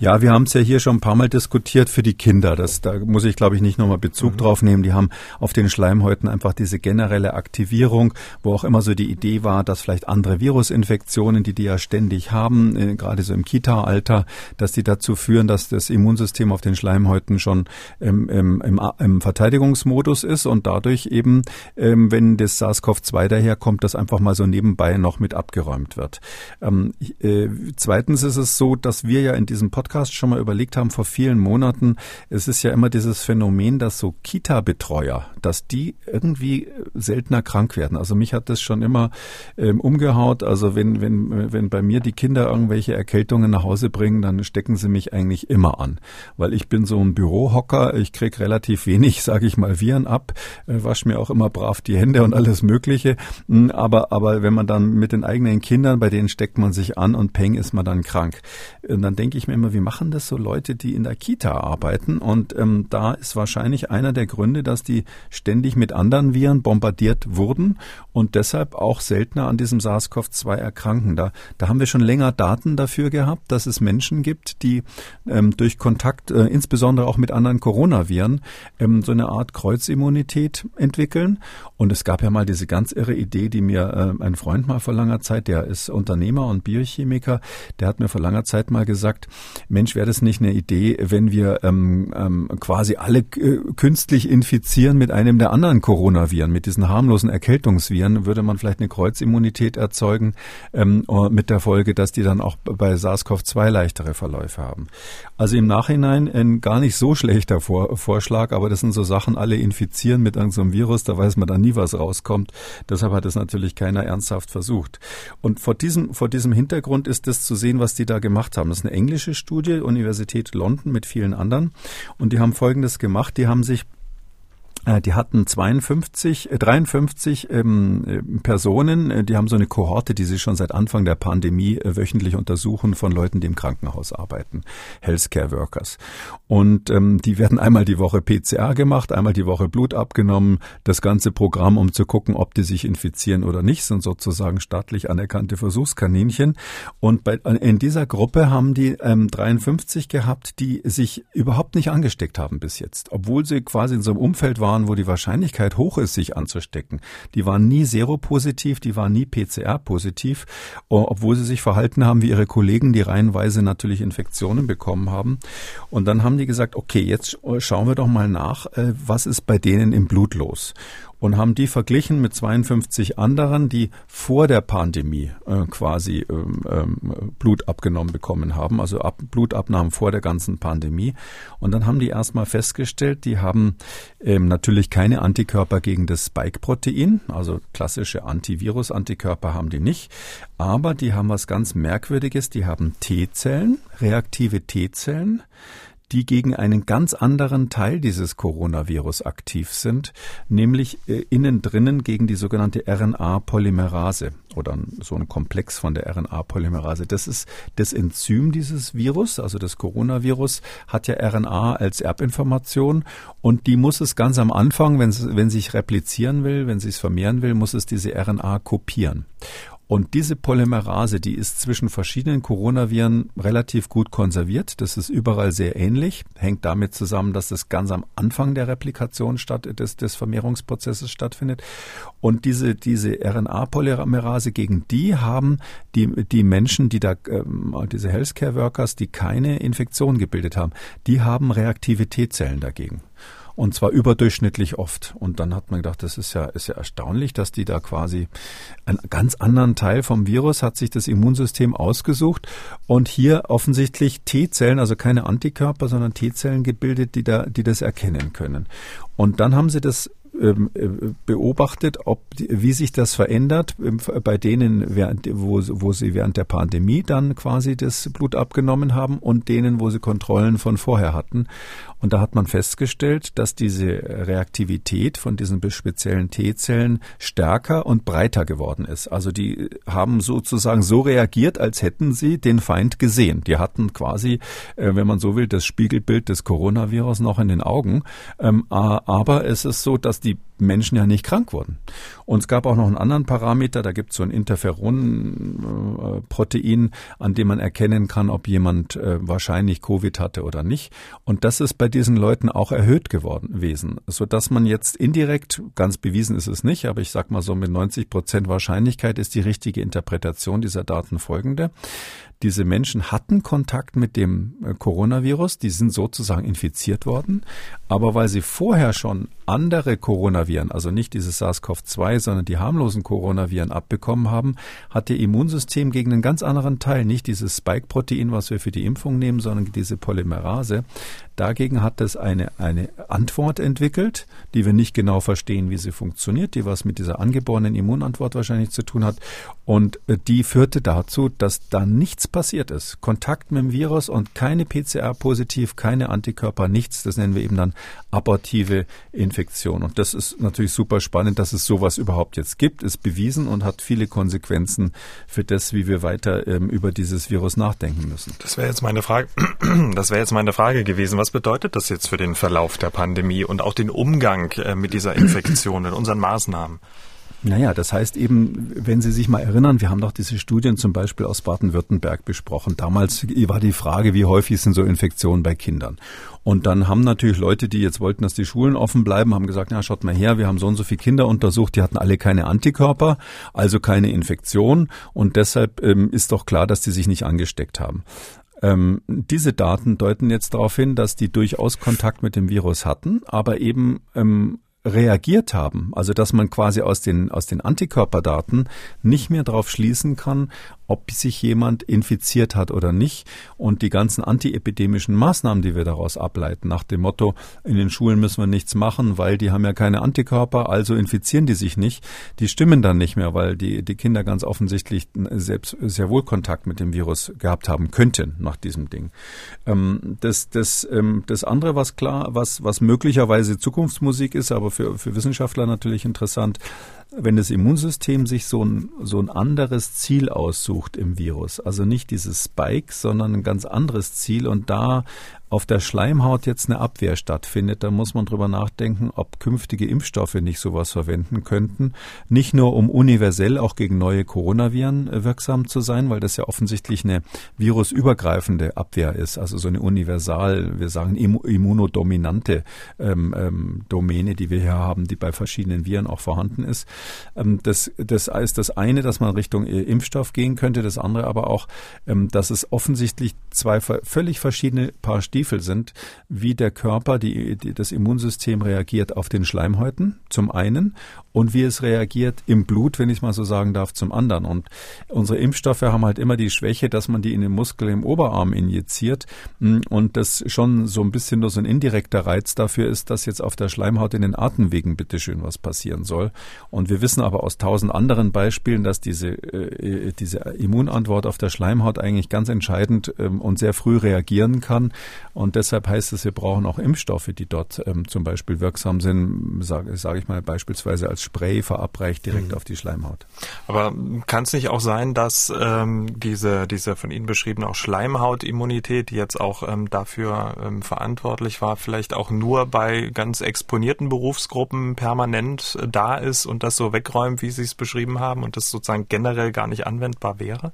Ja, wir haben es ja hier schon ein paar Mal diskutiert für die Kinder. Das, da muss ich, glaube ich, nicht nochmal Bezug mhm. drauf nehmen. Die haben auf den Schleimhäuten einfach diese generelle Aktivierung, wo auch immer so die Idee war, dass vielleicht andere Virusinfektionen, die die ja ständig haben, äh, gerade so im Kita-Alter, dass die dazu führen, dass das Immunsystem auf den Schleimhäuten schon im, im, im, im Verteidigungsmodus ist und dadurch eben, ähm, wenn das SARS-CoV-2 daherkommt, das einfach mal so nebenbei noch mit abgeräumt wird. Ähm, äh, zweitens ist es so, dass wir ja in diesem diesem Podcast schon mal überlegt haben vor vielen Monaten, es ist ja immer dieses Phänomen, dass so Kita-Betreuer, dass die irgendwie seltener krank werden. Also mich hat das schon immer ähm, umgehaut. Also wenn, wenn, wenn bei mir die Kinder irgendwelche Erkältungen nach Hause bringen, dann stecken sie mich eigentlich immer an. Weil ich bin so ein Bürohocker, ich krieg relativ wenig, sage ich mal, Viren ab, äh, wasche mir auch immer brav die Hände und alles Mögliche. Hm, aber, aber wenn man dann mit den eigenen Kindern, bei denen steckt man sich an und peng ist man dann krank. Und dann denke ich mir immer, wie machen das so Leute, die in der Kita arbeiten? Und ähm, da ist wahrscheinlich einer der Gründe, dass die ständig mit anderen Viren bombardiert wurden und deshalb auch seltener an diesem SARS-CoV-2 erkranken. Da, da haben wir schon länger Daten dafür gehabt, dass es Menschen gibt, die ähm, durch Kontakt, äh, insbesondere auch mit anderen Coronaviren, ähm, so eine Art Kreuzimmunität entwickeln. Und es gab ja mal diese ganz irre Idee, die mir äh, ein Freund mal vor langer Zeit, der ist Unternehmer und Biochemiker, der hat mir vor langer Zeit mal gesagt, Mensch, wäre das nicht eine Idee, wenn wir ähm, ähm, quasi alle äh, künstlich infizieren mit einem der anderen Coronaviren, mit diesen harmlosen Erkältungsviren, würde man vielleicht eine Kreuzimmunität erzeugen, ähm, mit der Folge, dass die dann auch bei SARS-CoV-2 leichtere Verläufe haben. Also im Nachhinein ein gar nicht so schlechter Vor Vorschlag, aber das sind so Sachen, alle infizieren mit irgendeinem Virus, da weiß man dann nie, was rauskommt. Deshalb hat es natürlich keiner ernsthaft versucht. Und vor diesem, vor diesem Hintergrund ist es zu sehen, was die da gemacht haben. Das ist eine englische Studie, Universität London mit vielen anderen. Und die haben Folgendes gemacht. Die haben sich die hatten 52, 53 äh, ähm, äh, Personen, die haben so eine Kohorte, die sie schon seit Anfang der Pandemie wöchentlich untersuchen von Leuten, die im Krankenhaus arbeiten, Healthcare Workers. Und ähm, die werden einmal die Woche PCR gemacht, einmal die Woche Blut abgenommen, das ganze Programm, um zu gucken, ob die sich infizieren oder nicht, sind sozusagen staatlich anerkannte Versuchskaninchen. Und bei, in dieser Gruppe haben die ähm, 53 gehabt, die sich überhaupt nicht angesteckt haben bis jetzt, obwohl sie quasi in so einem Umfeld waren, waren, wo die Wahrscheinlichkeit hoch ist, sich anzustecken. Die waren nie seropositiv, die waren nie PCR-positiv, obwohl sie sich verhalten haben wie ihre Kollegen, die reihenweise natürlich Infektionen bekommen haben. Und dann haben die gesagt, okay, jetzt schauen wir doch mal nach, äh, was ist bei denen im Blut los und haben die verglichen mit 52 anderen, die vor der Pandemie äh, quasi ähm, ähm, Blut abgenommen bekommen haben, also Ab Blutabnahmen vor der ganzen Pandemie. Und dann haben die erstmal festgestellt, die haben ähm, natürlich keine Antikörper gegen das Spike-Protein, also klassische Antivirus-Antikörper haben die nicht, aber die haben was ganz Merkwürdiges, die haben T-Zellen, reaktive T-Zellen, die gegen einen ganz anderen Teil dieses Coronavirus aktiv sind, nämlich äh, innen drinnen gegen die sogenannte RNA-Polymerase oder so ein Komplex von der RNA-Polymerase. Das ist das Enzym dieses Virus, also das Coronavirus hat ja RNA als Erbinformation und die muss es ganz am Anfang, wenn es, sich replizieren will, wenn sich es vermehren will, muss es diese RNA kopieren. Und diese Polymerase, die ist zwischen verschiedenen Coronaviren relativ gut konserviert. Das ist überall sehr ähnlich, hängt damit zusammen, dass das ganz am Anfang der Replikation statt, des, des Vermehrungsprozesses stattfindet. Und diese, diese RNA-Polymerase, gegen die haben die, die Menschen, die da, ähm, diese Healthcare-Workers, die keine Infektion gebildet haben, die haben reaktive T-Zellen dagegen und zwar überdurchschnittlich oft. Und dann hat man gedacht, das ist ja, ist ja erstaunlich, dass die da quasi einen ganz anderen Teil vom Virus hat sich das Immunsystem ausgesucht und hier offensichtlich T-Zellen, also keine Antikörper, sondern T-Zellen gebildet, die da, die das erkennen können. Und dann haben sie das beobachtet, ob wie sich das verändert bei denen, wo, wo sie während der Pandemie dann quasi das Blut abgenommen haben und denen, wo sie Kontrollen von vorher hatten. Und da hat man festgestellt, dass diese Reaktivität von diesen speziellen T-Zellen stärker und breiter geworden ist. Also die haben sozusagen so reagiert, als hätten sie den Feind gesehen. Die hatten quasi, äh, wenn man so will, das Spiegelbild des Coronavirus noch in den Augen. Ähm, aber es ist so, dass die die Menschen ja nicht krank wurden. Und es gab auch noch einen anderen Parameter, da gibt es so ein Interferon-Protein, an dem man erkennen kann, ob jemand äh, wahrscheinlich Covid hatte oder nicht. Und das ist bei diesen Leuten auch erhöht geworden gewesen, sodass man jetzt indirekt, ganz bewiesen ist es nicht, aber ich sag mal so mit 90 Prozent Wahrscheinlichkeit ist die richtige Interpretation dieser Daten folgende. Diese Menschen hatten Kontakt mit dem äh, Coronavirus, die sind sozusagen infiziert worden, aber weil sie vorher schon andere Coronaviren, also nicht dieses SARS-CoV-2, sondern die harmlosen Coronaviren abbekommen haben, hat ihr Immunsystem gegen einen ganz anderen Teil, nicht dieses Spike-Protein, was wir für die Impfung nehmen, sondern diese Polymerase. Dagegen hat es eine, eine Antwort entwickelt, die wir nicht genau verstehen, wie sie funktioniert, die was mit dieser angeborenen Immunantwort wahrscheinlich zu tun hat. Und äh, die führte dazu, dass da nichts passiert ist. Kontakt mit dem Virus und keine PCR positiv, keine Antikörper, nichts. Das nennen wir eben dann abortive Infektion. Und das ist natürlich super spannend, dass es sowas überhaupt jetzt gibt, ist bewiesen und hat viele Konsequenzen für das, wie wir weiter ähm, über dieses Virus nachdenken müssen. Das wäre jetzt meine Frage. Das wäre jetzt meine Frage gewesen. Was bedeutet das jetzt für den Verlauf der Pandemie und auch den Umgang äh, mit dieser Infektion in unseren Maßnahmen? Naja, das heißt eben, wenn Sie sich mal erinnern, wir haben doch diese Studien zum Beispiel aus Baden-Württemberg besprochen. Damals war die Frage, wie häufig sind so Infektionen bei Kindern? Und dann haben natürlich Leute, die jetzt wollten, dass die Schulen offen bleiben, haben gesagt, ja, schaut mal her, wir haben so und so viele Kinder untersucht, die hatten alle keine Antikörper, also keine Infektion. Und deshalb ähm, ist doch klar, dass die sich nicht angesteckt haben. Ähm, diese Daten deuten jetzt darauf hin, dass die durchaus Kontakt mit dem Virus hatten, aber eben ähm, reagiert haben. Also dass man quasi aus den, aus den Antikörperdaten nicht mehr darauf schließen kann, ob sich jemand infiziert hat oder nicht. Und die ganzen antiepidemischen Maßnahmen, die wir daraus ableiten, nach dem Motto, in den Schulen müssen wir nichts machen, weil die haben ja keine Antikörper, also infizieren die sich nicht, die stimmen dann nicht mehr, weil die, die Kinder ganz offensichtlich selbst sehr wohl Kontakt mit dem Virus gehabt haben könnten nach diesem Ding. Ähm, das, das, ähm, das andere, was klar, was, was möglicherweise Zukunftsmusik ist, aber für, für Wissenschaftler natürlich interessant, wenn das Immunsystem sich so ein, so ein anderes Ziel aussucht im Virus, also nicht dieses Spike, sondern ein ganz anderes Ziel und da auf der Schleimhaut jetzt eine Abwehr stattfindet, dann muss man drüber nachdenken, ob künftige Impfstoffe nicht sowas verwenden könnten. Nicht nur um universell auch gegen neue Coronaviren äh, wirksam zu sein, weil das ja offensichtlich eine virusübergreifende Abwehr ist, also so eine universal, wir sagen immunodominante ähm, ähm, Domäne, die wir hier haben, die bei verschiedenen Viren auch vorhanden ist. Ähm, das, das ist das eine, dass man Richtung äh, Impfstoff gehen könnte, das andere aber auch, ähm, dass es offensichtlich zwei völlig verschiedene Paar Stiefel Stiefel sind, wie der Körper, die, die, das Immunsystem reagiert auf den Schleimhäuten zum einen und wie es reagiert im Blut, wenn ich mal so sagen darf, zum anderen. Und unsere Impfstoffe haben halt immer die Schwäche, dass man die in den Muskel im Oberarm injiziert und das schon so ein bisschen nur so ein indirekter Reiz dafür ist, dass jetzt auf der Schleimhaut in den Atemwegen bitteschön was passieren soll. Und wir wissen aber aus tausend anderen Beispielen, dass diese, äh, diese Immunantwort auf der Schleimhaut eigentlich ganz entscheidend ähm, und sehr früh reagieren kann Und deshalb heißt es, wir brauchen auch Impfstoffe, die dort ähm, zum Beispiel wirksam sind, sage sag ich mal beispielsweise als Spray verabreicht direkt mhm. auf die Schleimhaut. Aber kann es nicht auch sein, dass ähm, diese, diese von Ihnen beschriebene auch Schleimhautimmunität, die jetzt auch ähm, dafür ähm, verantwortlich war, vielleicht auch nur bei ganz exponierten Berufsgruppen permanent äh, da ist und das so wegräumt, wie Sie es beschrieben haben und das sozusagen generell gar nicht anwendbar wäre?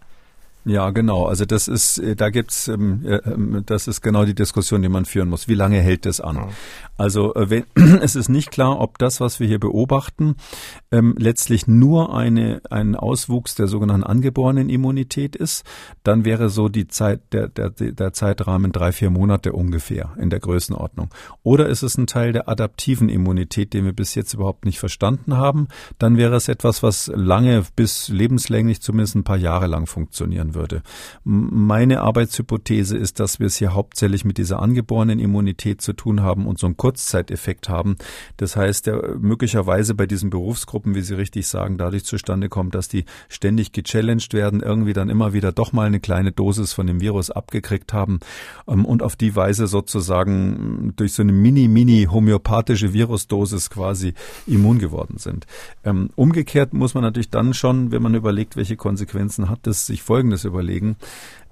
Ja, genau. Also das ist, äh, da gibt's, ähm, äh, ähm, das ist genau die Diskussion, die man führen muss. Wie lange hält das an? Also äh, wenn, es ist nicht klar, ob das, was wir hier beobachten, ähm, letztlich nur eine, ein Auswuchs der sogenannten angeborenen Immunität ist. Dann wäre so die Zeit, der, der, der Zeitrahmen drei, vier Monate ungefähr in der Größenordnung. Oder ist es ein Teil der adaptiven Immunität, den wir bis jetzt überhaupt nicht verstanden haben? Dann wäre es etwas, was lange bis lebenslänglich zumindest ein paar Jahre lang funktionieren würde. Meine Arbeitshypothese ist, dass wir es hier hauptsächlich mit dieser angeborenen Immunität zu tun haben und so einen Kurzzeiteffekt haben. Das heißt, der möglicherweise bei diesen Berufsgruppen, wie Sie richtig sagen, dadurch zustande kommt, dass die ständig gechallenged werden, irgendwie dann immer wieder doch mal eine kleine Dosis von dem Virus abgekriegt haben ähm, und auf die Weise sozusagen durch so eine mini-mini homöopathische Virusdosis quasi immun geworden sind. Ähm, umgekehrt muss man natürlich dann schon, wenn man überlegt, welche Konsequenzen hat das, sich Folgendes überlegen.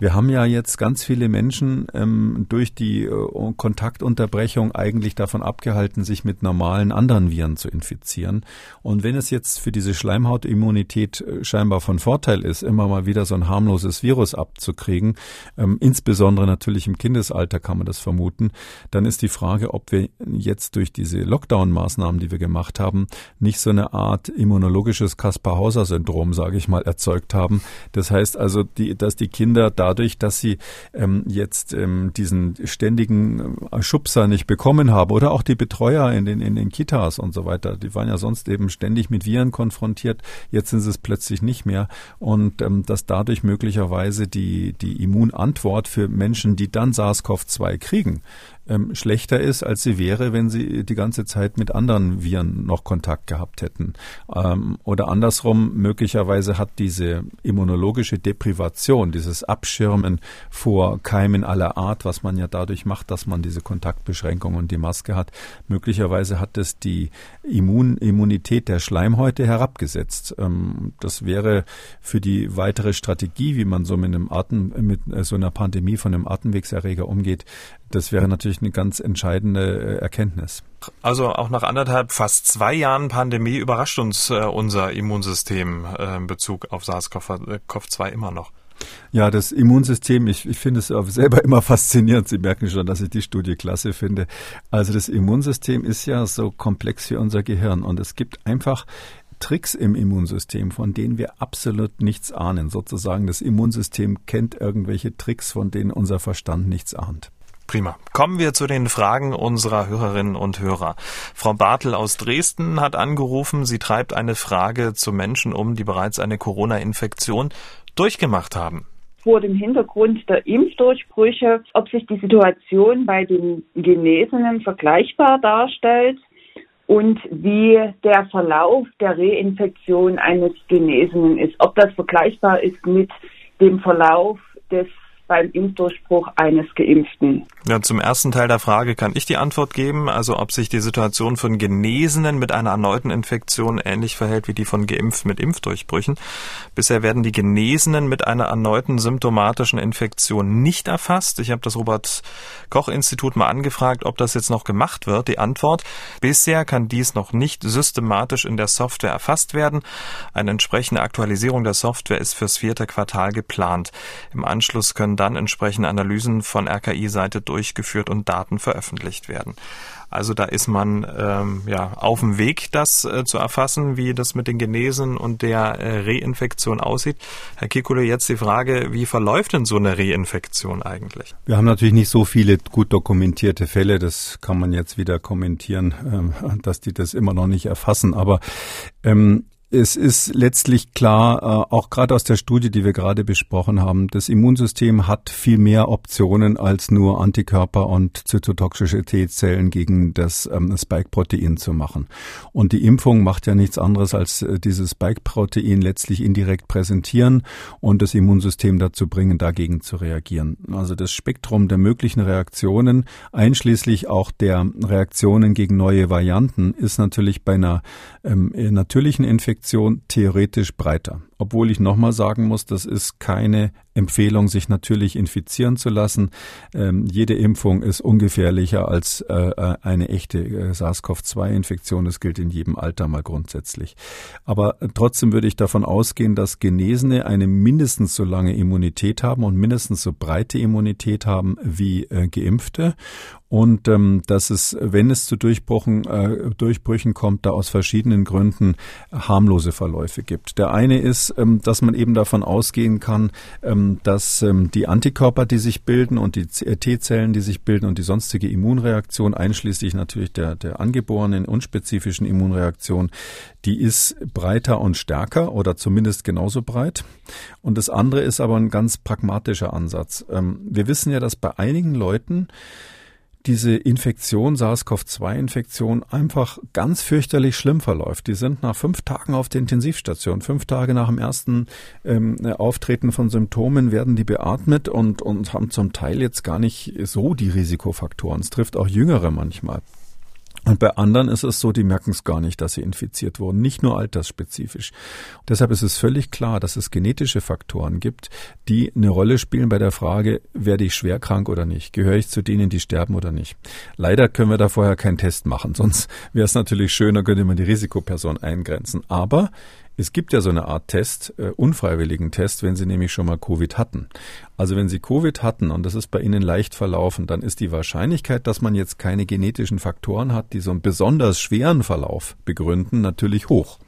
Wir haben ja jetzt ganz viele Menschen ähm, durch die äh, Kontaktunterbrechung eigentlich davon abgehalten, sich mit normalen anderen Viren zu infizieren. Und wenn es jetzt für diese Schleimhautimmunität äh, scheinbar von Vorteil ist, immer mal wieder so ein harmloses Virus abzukriegen, ähm, insbesondere natürlich im Kindesalter kann man das vermuten, dann ist die Frage, ob wir jetzt durch diese Lockdown-Maßnahmen, die wir gemacht haben, nicht so eine Art immunologisches Kaspar-Hauser-Syndrom, sage ich mal, erzeugt haben. Das heißt also, die, dass die Kinder da dadurch, dass sie ähm, jetzt ähm, diesen ständigen äh, Schubser nicht bekommen haben oder auch die Betreuer in den, in den Kitas und so weiter, die waren ja sonst eben ständig mit Viren konfrontiert, jetzt sind sie es plötzlich nicht mehr. Und ähm, dass dadurch möglicherweise die, die Immunantwort für Menschen, die dann SARS-CoV-2 kriegen, ähm, schlechter ist, als sie wäre, wenn sie die ganze Zeit mit anderen Viren noch Kontakt gehabt hätten. Ähm, oder andersrum, möglicherweise hat diese immunologische Deprivation, dieses Abschirmen vor Keimen aller Art, was man ja dadurch macht, dass man diese Kontaktbeschränkung und die Maske hat, möglicherweise hat es die Immun Immunität der Schleimhäute herabgesetzt. Ähm, das wäre für die weitere Strategie, wie man so mit einem Atem, mit äh, so einer Pandemie von einem Atemwegserreger umgeht, das wäre natürlich eine ganz entscheidende äh, Erkenntnis. Also auch nach anderthalb, fast zwei Jahren Pandemie überrascht uns äh, unser Immunsystem äh, in Bezug auf SARS-CoV-2 immer noch. Ja, das Immunsystem, ich, ich finde es selber immer faszinierend. Sie merken schon, dass ich die Studie klasse finde. Also das Immunsystem ist ja so komplex wie unser Gehirn und es gibt einfach Tricks im Immunsystem, von denen wir absolut nichts ahnen. Sozusagen das Immunsystem kennt irgendwelche Tricks, von denen unser Verstand nichts ahnt. Prima. Kommen wir zu den Fragen unserer Hörerinnen und Hörer. Frau Bartel aus Dresden hat angerufen. Sie treibt eine Frage zu Menschen um, die bereits eine Corona-Infektion durchgemacht haben vor dem Hintergrund der Impfdurchbrüche, ob sich die Situation bei den Genesenen vergleichbar darstellt und wie der Verlauf der Reinfektion eines Genesenen ist, ob das vergleichbar ist mit dem Verlauf des beim Impfdurchbruch eines Geimpften. Ja, zum ersten Teil der Frage kann ich die Antwort geben, also ob sich die Situation von Genesenen mit einer erneuten Infektion ähnlich verhält wie die von Geimpften mit Impfdurchbrüchen. Bisher werden die Genesenen mit einer erneuten symptomatischen Infektion nicht erfasst. Ich habe das Robert Koch Institut mal angefragt, ob das jetzt noch gemacht wird. Die Antwort, bisher kann dies noch nicht systematisch in der Software erfasst werden. Eine entsprechende Aktualisierung der Software ist fürs vierte Quartal geplant. Im Anschluss können dann entsprechende Analysen von RKI-Seite durchgeführt und Daten veröffentlicht werden. Also da ist man ähm, ja auf dem Weg, das äh, zu erfassen, wie das mit den Genesen und der äh, Reinfektion aussieht. Herr Kikule, jetzt die Frage, wie verläuft denn so eine Reinfektion eigentlich? Wir haben natürlich nicht so viele gut dokumentierte Fälle, das kann man jetzt wieder kommentieren, ähm, dass die das immer noch nicht erfassen. Aber ähm, Es ist letztlich klar, äh, auch gerade aus der Studie, die wir gerade besprochen haben, das Immunsystem hat viel mehr Optionen als nur Antikörper und zytotoxische T-Zellen gegen das ähm, Spike-Protein zu machen. Und die Impfung macht ja nichts anderes als äh, dieses Spike-Protein letztlich indirekt präsentieren und das Immunsystem dazu bringen, dagegen zu reagieren. Also das Spektrum der möglichen Reaktionen, einschließlich auch der Reaktionen gegen neue Varianten, ist natürlich bei einer ähm, natürlichen Infektion Infektion theoretisch breiter. Obwohl ich nochmal sagen muss, das ist keine Empfehlung, sich natürlich infizieren zu lassen. Ähm, jede Impfung ist ungefährlicher als äh, eine echte äh, SARS-CoV-2-Infektion. Das gilt in jedem Alter mal grundsätzlich. Aber trotzdem würde ich davon ausgehen, dass Genesene eine mindestens so lange Immunität haben und mindestens so breite Immunität haben wie äh, Geimpfte. Und ähm, dass es, wenn es zu Durchbrüchen, äh, Durchbrüchen kommt, da aus verschiedenen Gründen harmlose Verläufe gibt. Der eine ist, ähm, dass man eben davon ausgehen kann, ähm, dass ähm, die Antikörper, die sich bilden und die äh, T-Zellen, die sich bilden und die sonstige Immunreaktion, einschließlich natürlich der, der angeborenen unspezifischen Immunreaktion, die ist breiter und stärker oder zumindest genauso breit. Und das andere ist aber ein ganz pragmatischer Ansatz. Wir wissen ja, dass bei einigen Leuten diese Infektion, SARS-CoV-2-Infektion, einfach ganz fürchterlich schlimm verläuft. Die sind nach fünf Tagen auf der Intensivstation. Fünf Tage nach dem ersten ähm, Auftreten von Symptomen werden die beatmet und, und haben zum Teil jetzt gar nicht so die Risikofaktoren. Es trifft auch Jüngere manchmal. Und bei anderen ist es so, die merken es gar nicht, dass sie infiziert wurden, nicht nur altersspezifisch. Deshalb ist es völlig klar, dass es genetische Faktoren gibt, die eine Rolle spielen bei der Frage, werde ich schwer krank oder nicht? Gehöre ich zu denen, die sterben oder nicht? Leider können wir da vorher keinen Test machen, sonst wäre es natürlich schöner, könnte man die Risikoperson eingrenzen. Aber es gibt ja so eine Art Test, äh, unfreiwilligen Test, wenn Sie nämlich schon mal Covid hatten. Also wenn Sie Covid hatten und das ist bei Ihnen leicht verlaufen, dann ist die Wahrscheinlichkeit, dass man jetzt keine genetischen Faktoren hat, die so einen besonders schweren Verlauf begründen, natürlich hoch.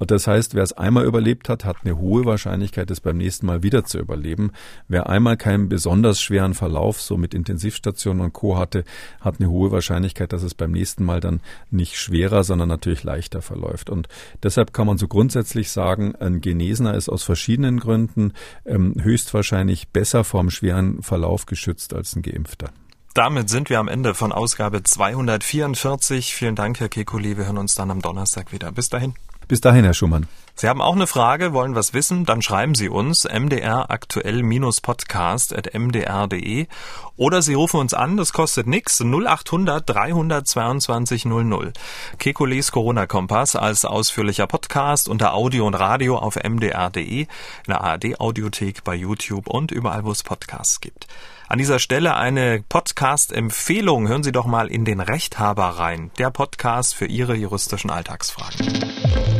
Und das heißt, wer es einmal überlebt hat, hat eine hohe Wahrscheinlichkeit, es beim nächsten Mal wieder zu überleben. Wer einmal keinen besonders schweren Verlauf, so mit Intensivstationen und Co. hatte, hat eine hohe Wahrscheinlichkeit, dass es beim nächsten Mal dann nicht schwerer, sondern natürlich leichter verläuft. Und deshalb kann man so grundsätzlich sagen, ein Genesener ist aus verschiedenen Gründen ähm, höchstwahrscheinlich besser vom schweren Verlauf geschützt als ein Geimpfter. Damit sind wir am Ende von Ausgabe 244. Vielen Dank, Herr Kekulé. Wir hören uns dann am Donnerstag wieder. Bis dahin. Bis dahin, Herr Schumann. Sie haben auch eine Frage, wollen was wissen? Dann schreiben Sie uns mdraktuell-podcast.mdr.de oder Sie rufen uns an, das kostet nichts, 0800 322 00. Kekules Corona-Kompass als ausführlicher Podcast unter Audio und Radio auf mdr.de, in der ARD-Audiothek, bei YouTube und überall, wo es Podcasts gibt. An dieser Stelle eine Podcast-Empfehlung. Hören Sie doch mal in den Rechthaber rein. Der Podcast für Ihre juristischen Alltagsfragen.